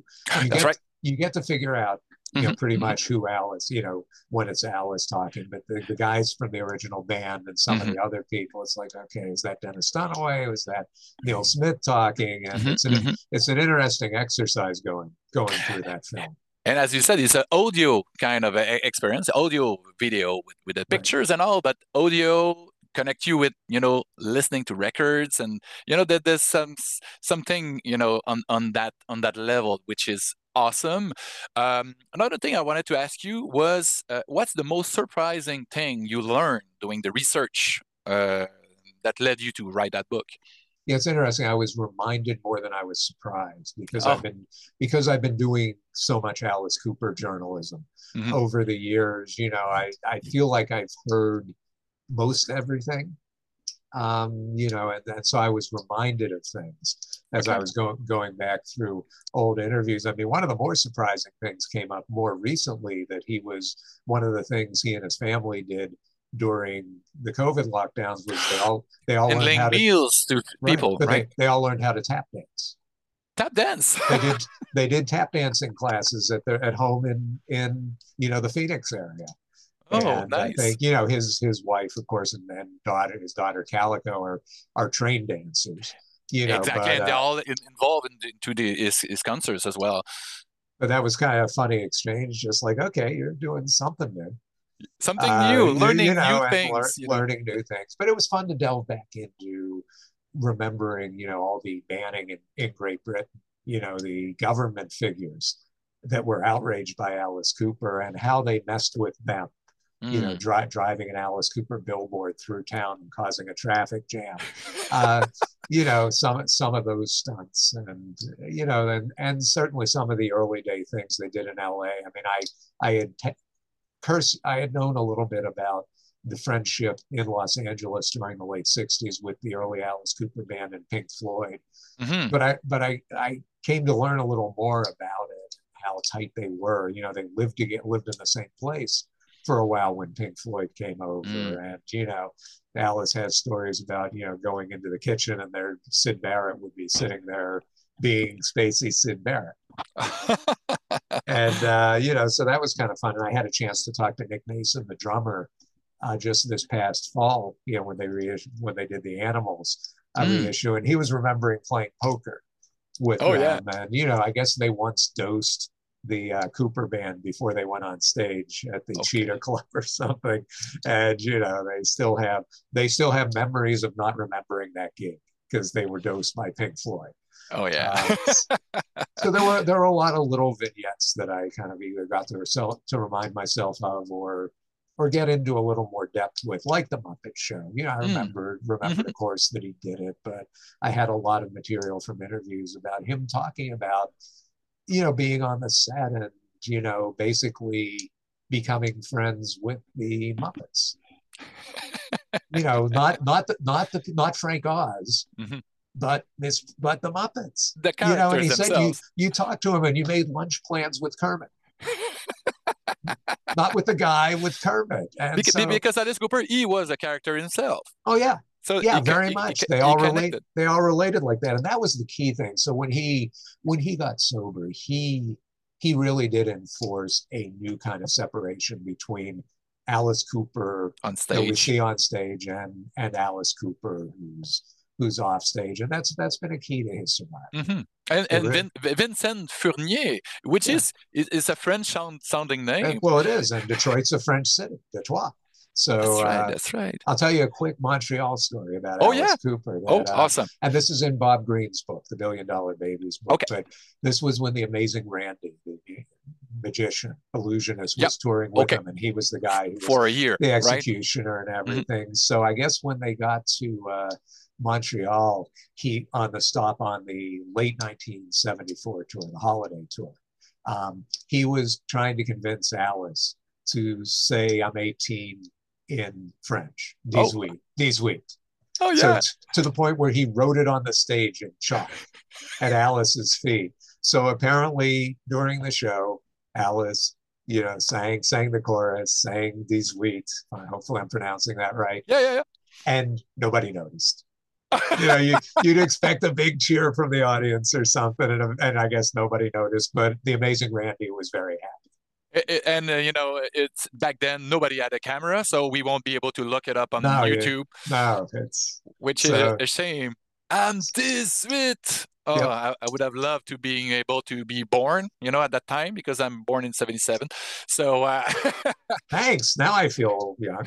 you That's get, right you get to figure out you know mm-hmm, pretty mm-hmm. much who Alice, you know, when it's Alice talking, but the, the guys from the original band and some mm-hmm. of the other people, it's like, okay, is that Dennis Dunaway? Was that Neil Smith talking? And mm-hmm, it's an mm-hmm. it's an interesting exercise going going through that film. And as you said, it's an audio kind of experience, audio video with, with the pictures right. and all, but audio connect you with you know listening to records and you know that there's some something you know on on that on that level which is awesome um, another thing i wanted to ask you was uh, what's the most surprising thing you learned doing the research uh, that led you to write that book yeah it's interesting i was reminded more than i was surprised because oh. i've been because i've been doing so much alice cooper journalism mm-hmm. over the years you know i i feel like i've heard most everything. Um, you know, and, and so I was reminded of things as okay. I was going going back through old interviews. I mean, one of the more surprising things came up more recently that he was one of the things he and his family did during the COVID lockdowns was they all they all and learned how to, meals to right, people, right? They, they all learned how to tap dance. tap dance. they did [laughs] they did tap dancing classes at their at home in in you know the Phoenix area. Oh, and nice. I think, you know, his his wife, of course, and, and daughter, his daughter Calico are are trained dancers. You know, exactly, but, and they're uh, all involved in, into the his, his concerts as well. But that was kind of a funny exchange, just like, okay, you're doing something new. Something uh, new, learning you know, new things. Lear, you know? Learning new things. But it was fun to delve back into remembering, you know, all the banning in, in Great Britain, you know, the government figures that were outraged by Alice Cooper and how they messed with them mm. you know, mm. dri- driving an Alice Cooper billboard through town and causing a traffic jam. [laughs] Uh, you know, some some of those stunts, and you know, and and certainly some of the early day things they did in L.A. I mean, I I had te- curse I had known a little bit about the friendship in Los Angeles during the late '60s with the early Alice Cooper band and Pink Floyd, mm-hmm. but I but I I came to learn a little more about it, how tight they were. You know, they lived to get lived in the same place for a while when Pink Floyd came over. Mm. And, you know, Alice has stories about, you know, going into the kitchen and there Sid Barrett would be sitting there being Spacey Sid Barrett. [laughs] and, uh, you know, so that was kind of fun. And I had a chance to talk to Nick Mason, the drummer, uh, just this past fall, you know, when they reissued, when they did the Animals uh, mm. reissue. And he was remembering playing poker with oh, them. Yeah. And, you know, I guess they once dosed the uh, Cooper band before they went on stage at the okay. Cheetah Club or something, and you know they still have they still have memories of not remembering that gig because they were dosed by Pink Floyd. Oh yeah. uh, [laughs] so there were there were a lot of little vignettes that I kind of either got to to remind myself of or or get into a little more depth with, like the Muppet Show. You know, I remember mm. remember mm-hmm. the course that he did it, but I had a lot of material from interviews about him talking about you know, being on the set and, you know, basically becoming friends with the Muppets. [laughs] you know, not not the, not the not Frank Oz, mm-hmm. But this but the Muppets. The characters you know, and he themselves. said you you talked to him and you made lunch plans with Kermit. [laughs] not with the guy with Kermit. And because, so, because Alice Cooper, he was a character himself. Oh yeah, so yeah, very he, much. He, they all related. They all related like that, and that was the key thing. So when he when he got sober, he he really did enforce a new kind of separation between Alice Cooper on stage, we see on stage, and and Alice Cooper, who's who's off stage, and that's that's been a key to his survival. Mm-hmm. And, and Vin, Vincent Furnier, which yeah. is is a French sound, sounding name. And, well, it is, and Detroit's a French city, Detroit. So that's right. Uh, that's right. I'll tell you a quick Montreal story about it. oh, Alice yeah. Cooper. That, oh, uh, awesome! And this is in Bob Green's book, The Billion Dollar Babies book. Okay. But this was when the Amazing Randy, the magician, illusionist, was yep. touring with okay. him, and he was the guy for a year, the executioner right? and mm-hmm. everything. Mm-hmm. So I guess when they got to uh, Montreal, he on the stop on the late 1974 tour, the holiday tour. Um, he was trying to convince Alice to say, I'm 18 in French. 18, oh. 18. Oh yeah. So to the point where he wrote it on the stage in chalk at Alice's feet. So apparently during the show, Alice, you know, sang sang the chorus, sang these weeks. Hopefully I'm pronouncing that right. Yeah, yeah, yeah. And nobody noticed. You know, you, you'd expect a big cheer from the audience or something, and, and I guess nobody noticed. But the amazing Randy was very happy. And uh, you know it's back then nobody had a camera so we won't be able to look it up on no, youtube. No it's which so, is a, shame i'm this it oh. I, I, would have loved to being able to be born you know at that time because i'm born in 77 so uh... [laughs] thanks now i feel young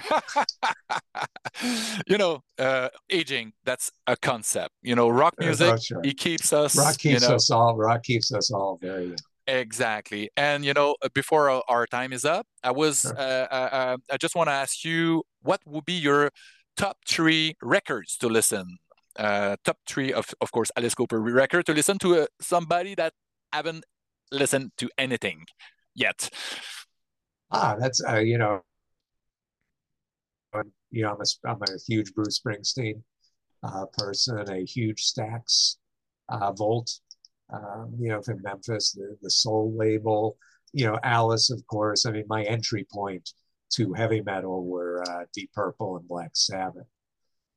[laughs] you know uh, aging that's a concept you know rock music right. it keeps us rock keeps you know, us all rock keeps us all very young Exactly. And, you know, before our time is up, I was, sure. uh, uh, uh, I just want to ask you what would be your top three records to listen? Uh, top three, of, of course, Alice Cooper record to listen to uh, somebody that haven't listened to anything yet. Ah, that's, you know, you know, I'm a, I'm a huge Bruce Springsteen uh, person, a huge Stax Volt um, you know, from Memphis, the, the soul label, you know, Alice, of course. I mean, my entry point to heavy metal were uh, Deep Purple and Black Sabbath.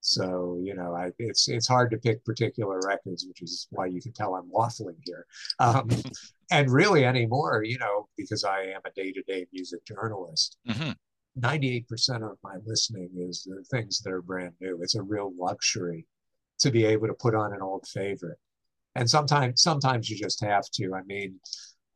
So you know, I, it's it's hard to pick particular records, which is why you can tell I'm waffling here. Um, [laughs] and really anymore, you know, because I am a day-to-day music journalist. Mm-hmm. 98% of my listening is the things that are brand new. It's a real luxury to be able to put on an old favorite. And sometimes sometimes you just have to. I mean,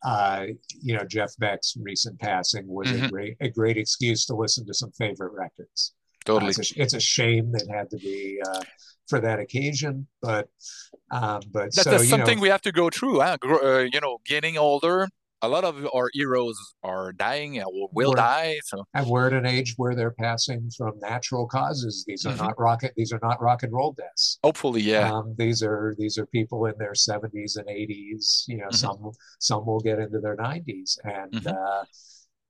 uh, you know, Jeff Beck's recent passing was mm-hmm. a great a great excuse to listen to some favorite records. Totally, it's, a, it's, a, shame that had to be uh, for that occasion, but um, but that's so, something know, we have to go through. Huh? Uh, you know, getting older, a lot of our heroes are dying or will we're, die. So and we're at an age where they're passing from natural causes. These are mm-hmm. not rocket. These are not rock and roll deaths. Hopefully, yeah. Um, these are these are people in their seventies and eighties. You know, mm-hmm. some some will get into their nineties, and mm-hmm. uh,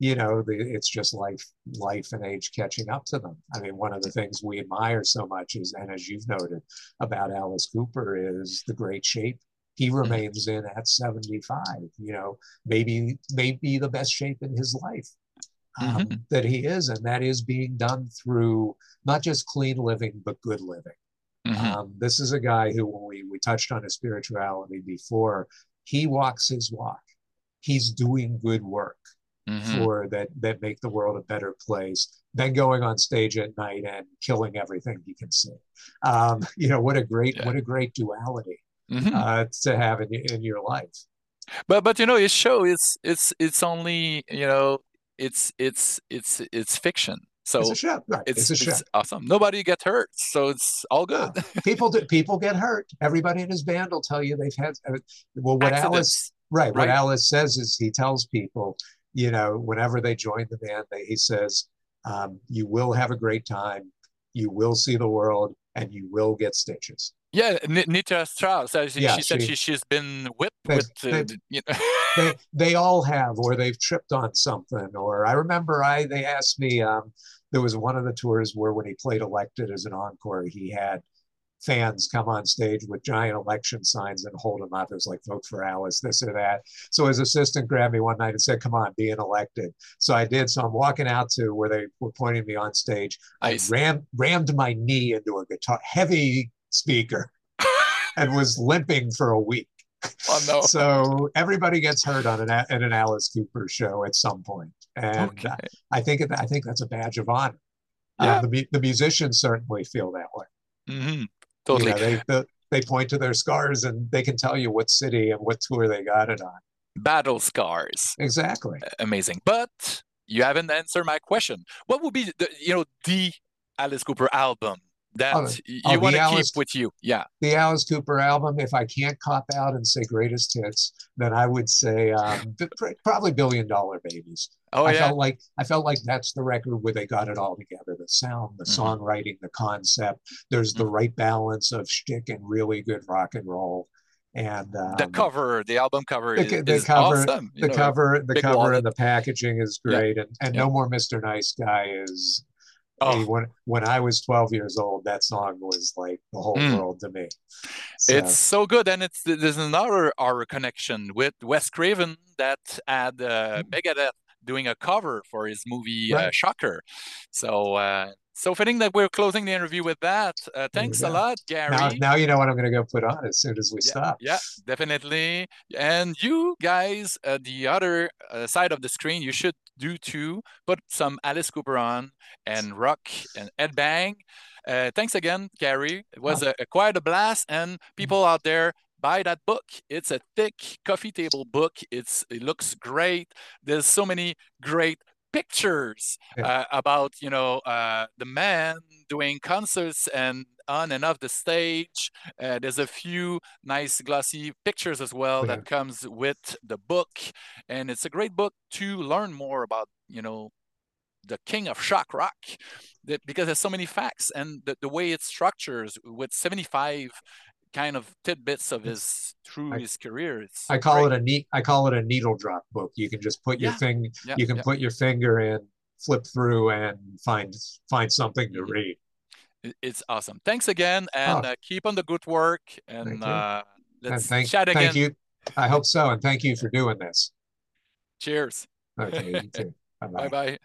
you know, the, it's just life life and age catching up to them. I mean, one of the things we admire so much is, and as you've noted about Alice Cooper, is the great shape he mm-hmm. remains in at 75 you know maybe maybe the best shape in his life um, mm-hmm. that he is and that is being done through not just clean living but good living mm-hmm. um, this is a guy who when we, we touched on his spirituality before he walks his walk he's doing good work mm-hmm. for that that make the world a better place than going on stage at night and killing everything you can see um, [laughs] you know what a great yeah. what a great duality mm-hmm. uh, to have in, in your life. But but you know, his show is it's it's only you know it's it's it's it's fiction. So it's a show. Right. It's, it's, a show. It's awesome. Nobody gets hurt, so it's all good. [laughs] people do, people get hurt. Everybody in his band will tell you they've had. Uh, well, what Accidents. Alice right, right? What Alice says is he tells people, you know, whenever they join the band, they, he says, um, "You will have a great time. You will see the world, and you will get stitches." Yeah, Nita Strauss. Uh, she, yeah, she said she, she, has been whipped they, with. Uh, they, you know. [laughs] they, [laughs] they all have, or they've tripped on something. Or I remember I they asked me. Um, there was one of the tours where when he played elected as an encore, he had fans come on stage with giant election signs and hold them up. It was like vote for Alice, this or that. So his assistant grabbed me one night and said, "Come on, be an elected." So I did. So I'm walking out to where they were pointing me on stage. I ram, rammed my knee into a guitar, heavy speaker [laughs] and was limping for a week. Oh, no. So everybody gets hurt on an at an Alice Cooper show at some point, and okay. I think I think that's a badge of honor. Uh, yeah. Uh, the the musicians certainly feel that way. Mm-hmm. Totally. You know, they, they they point to their scars and they can tell you what city and what tour they got it on. Battle scars. Exactly. Amazing. But you haven't answered my question. What would be the you know the Alice Cooper album that oh, you oh, want to keep with you. Yeah. The Alice Cooper album, if I can't cop out and say greatest hits, then I would say um, probably Billion Dollar Babies. Oh, I yeah. felt like I felt like that's the record where they got it all together. The sound, the mm-hmm. songwriting, the concept. There's mm-hmm. the right balance of shtick and really good rock and roll. And um, the cover, the album cover the, is, the is cover, awesome. the know, cover, the cover, wallet. and the packaging is great. And, and. No More Mr. Nice Guy is Oh. Hey, when when I was 12 years old, that song was like the whole mm. world to me. So. It's so good, and it's there's another our connection with Wes Craven that had uh, mm. Megadeth doing a cover for his movie uh, right. uh, Shocker. So uh, so fitting that we're closing the interview with that. Uh, thanks a lot, Gary. Now, now, you know what I'm going to go put on as soon as we yeah, stop. Yeah, definitely. And you guys, at the other uh, side of the screen, you should do too. Put some Alice Cooper on and rock and headbang. Uh, thanks again, Gary. It was oh. a, a, quite a blast. And people out there, buy that book. It's a thick coffee table book. It's it looks great. There's so many great pictures uh, about you know uh, the man doing concerts and on and off the stage. Uh, there's a few nice glossy pictures as well that comes with the book, and it's a great book to learn more about you know the king of shock rock that, because there's so many facts and the, the way it structures with 75 kind of tidbits of his through I, his career. It's I call great. it a neat. I call it a needle drop book. You can just put your thing. Yeah. You can yeah. put your finger in, flip through, and find find something to read. It's awesome. Thanks again, and oh. uh, keep on the good work. And uh, let's and thank, chat again. Thank you. I hope so, and thank you for doing this. Cheers. Okay. [laughs] Bye bye.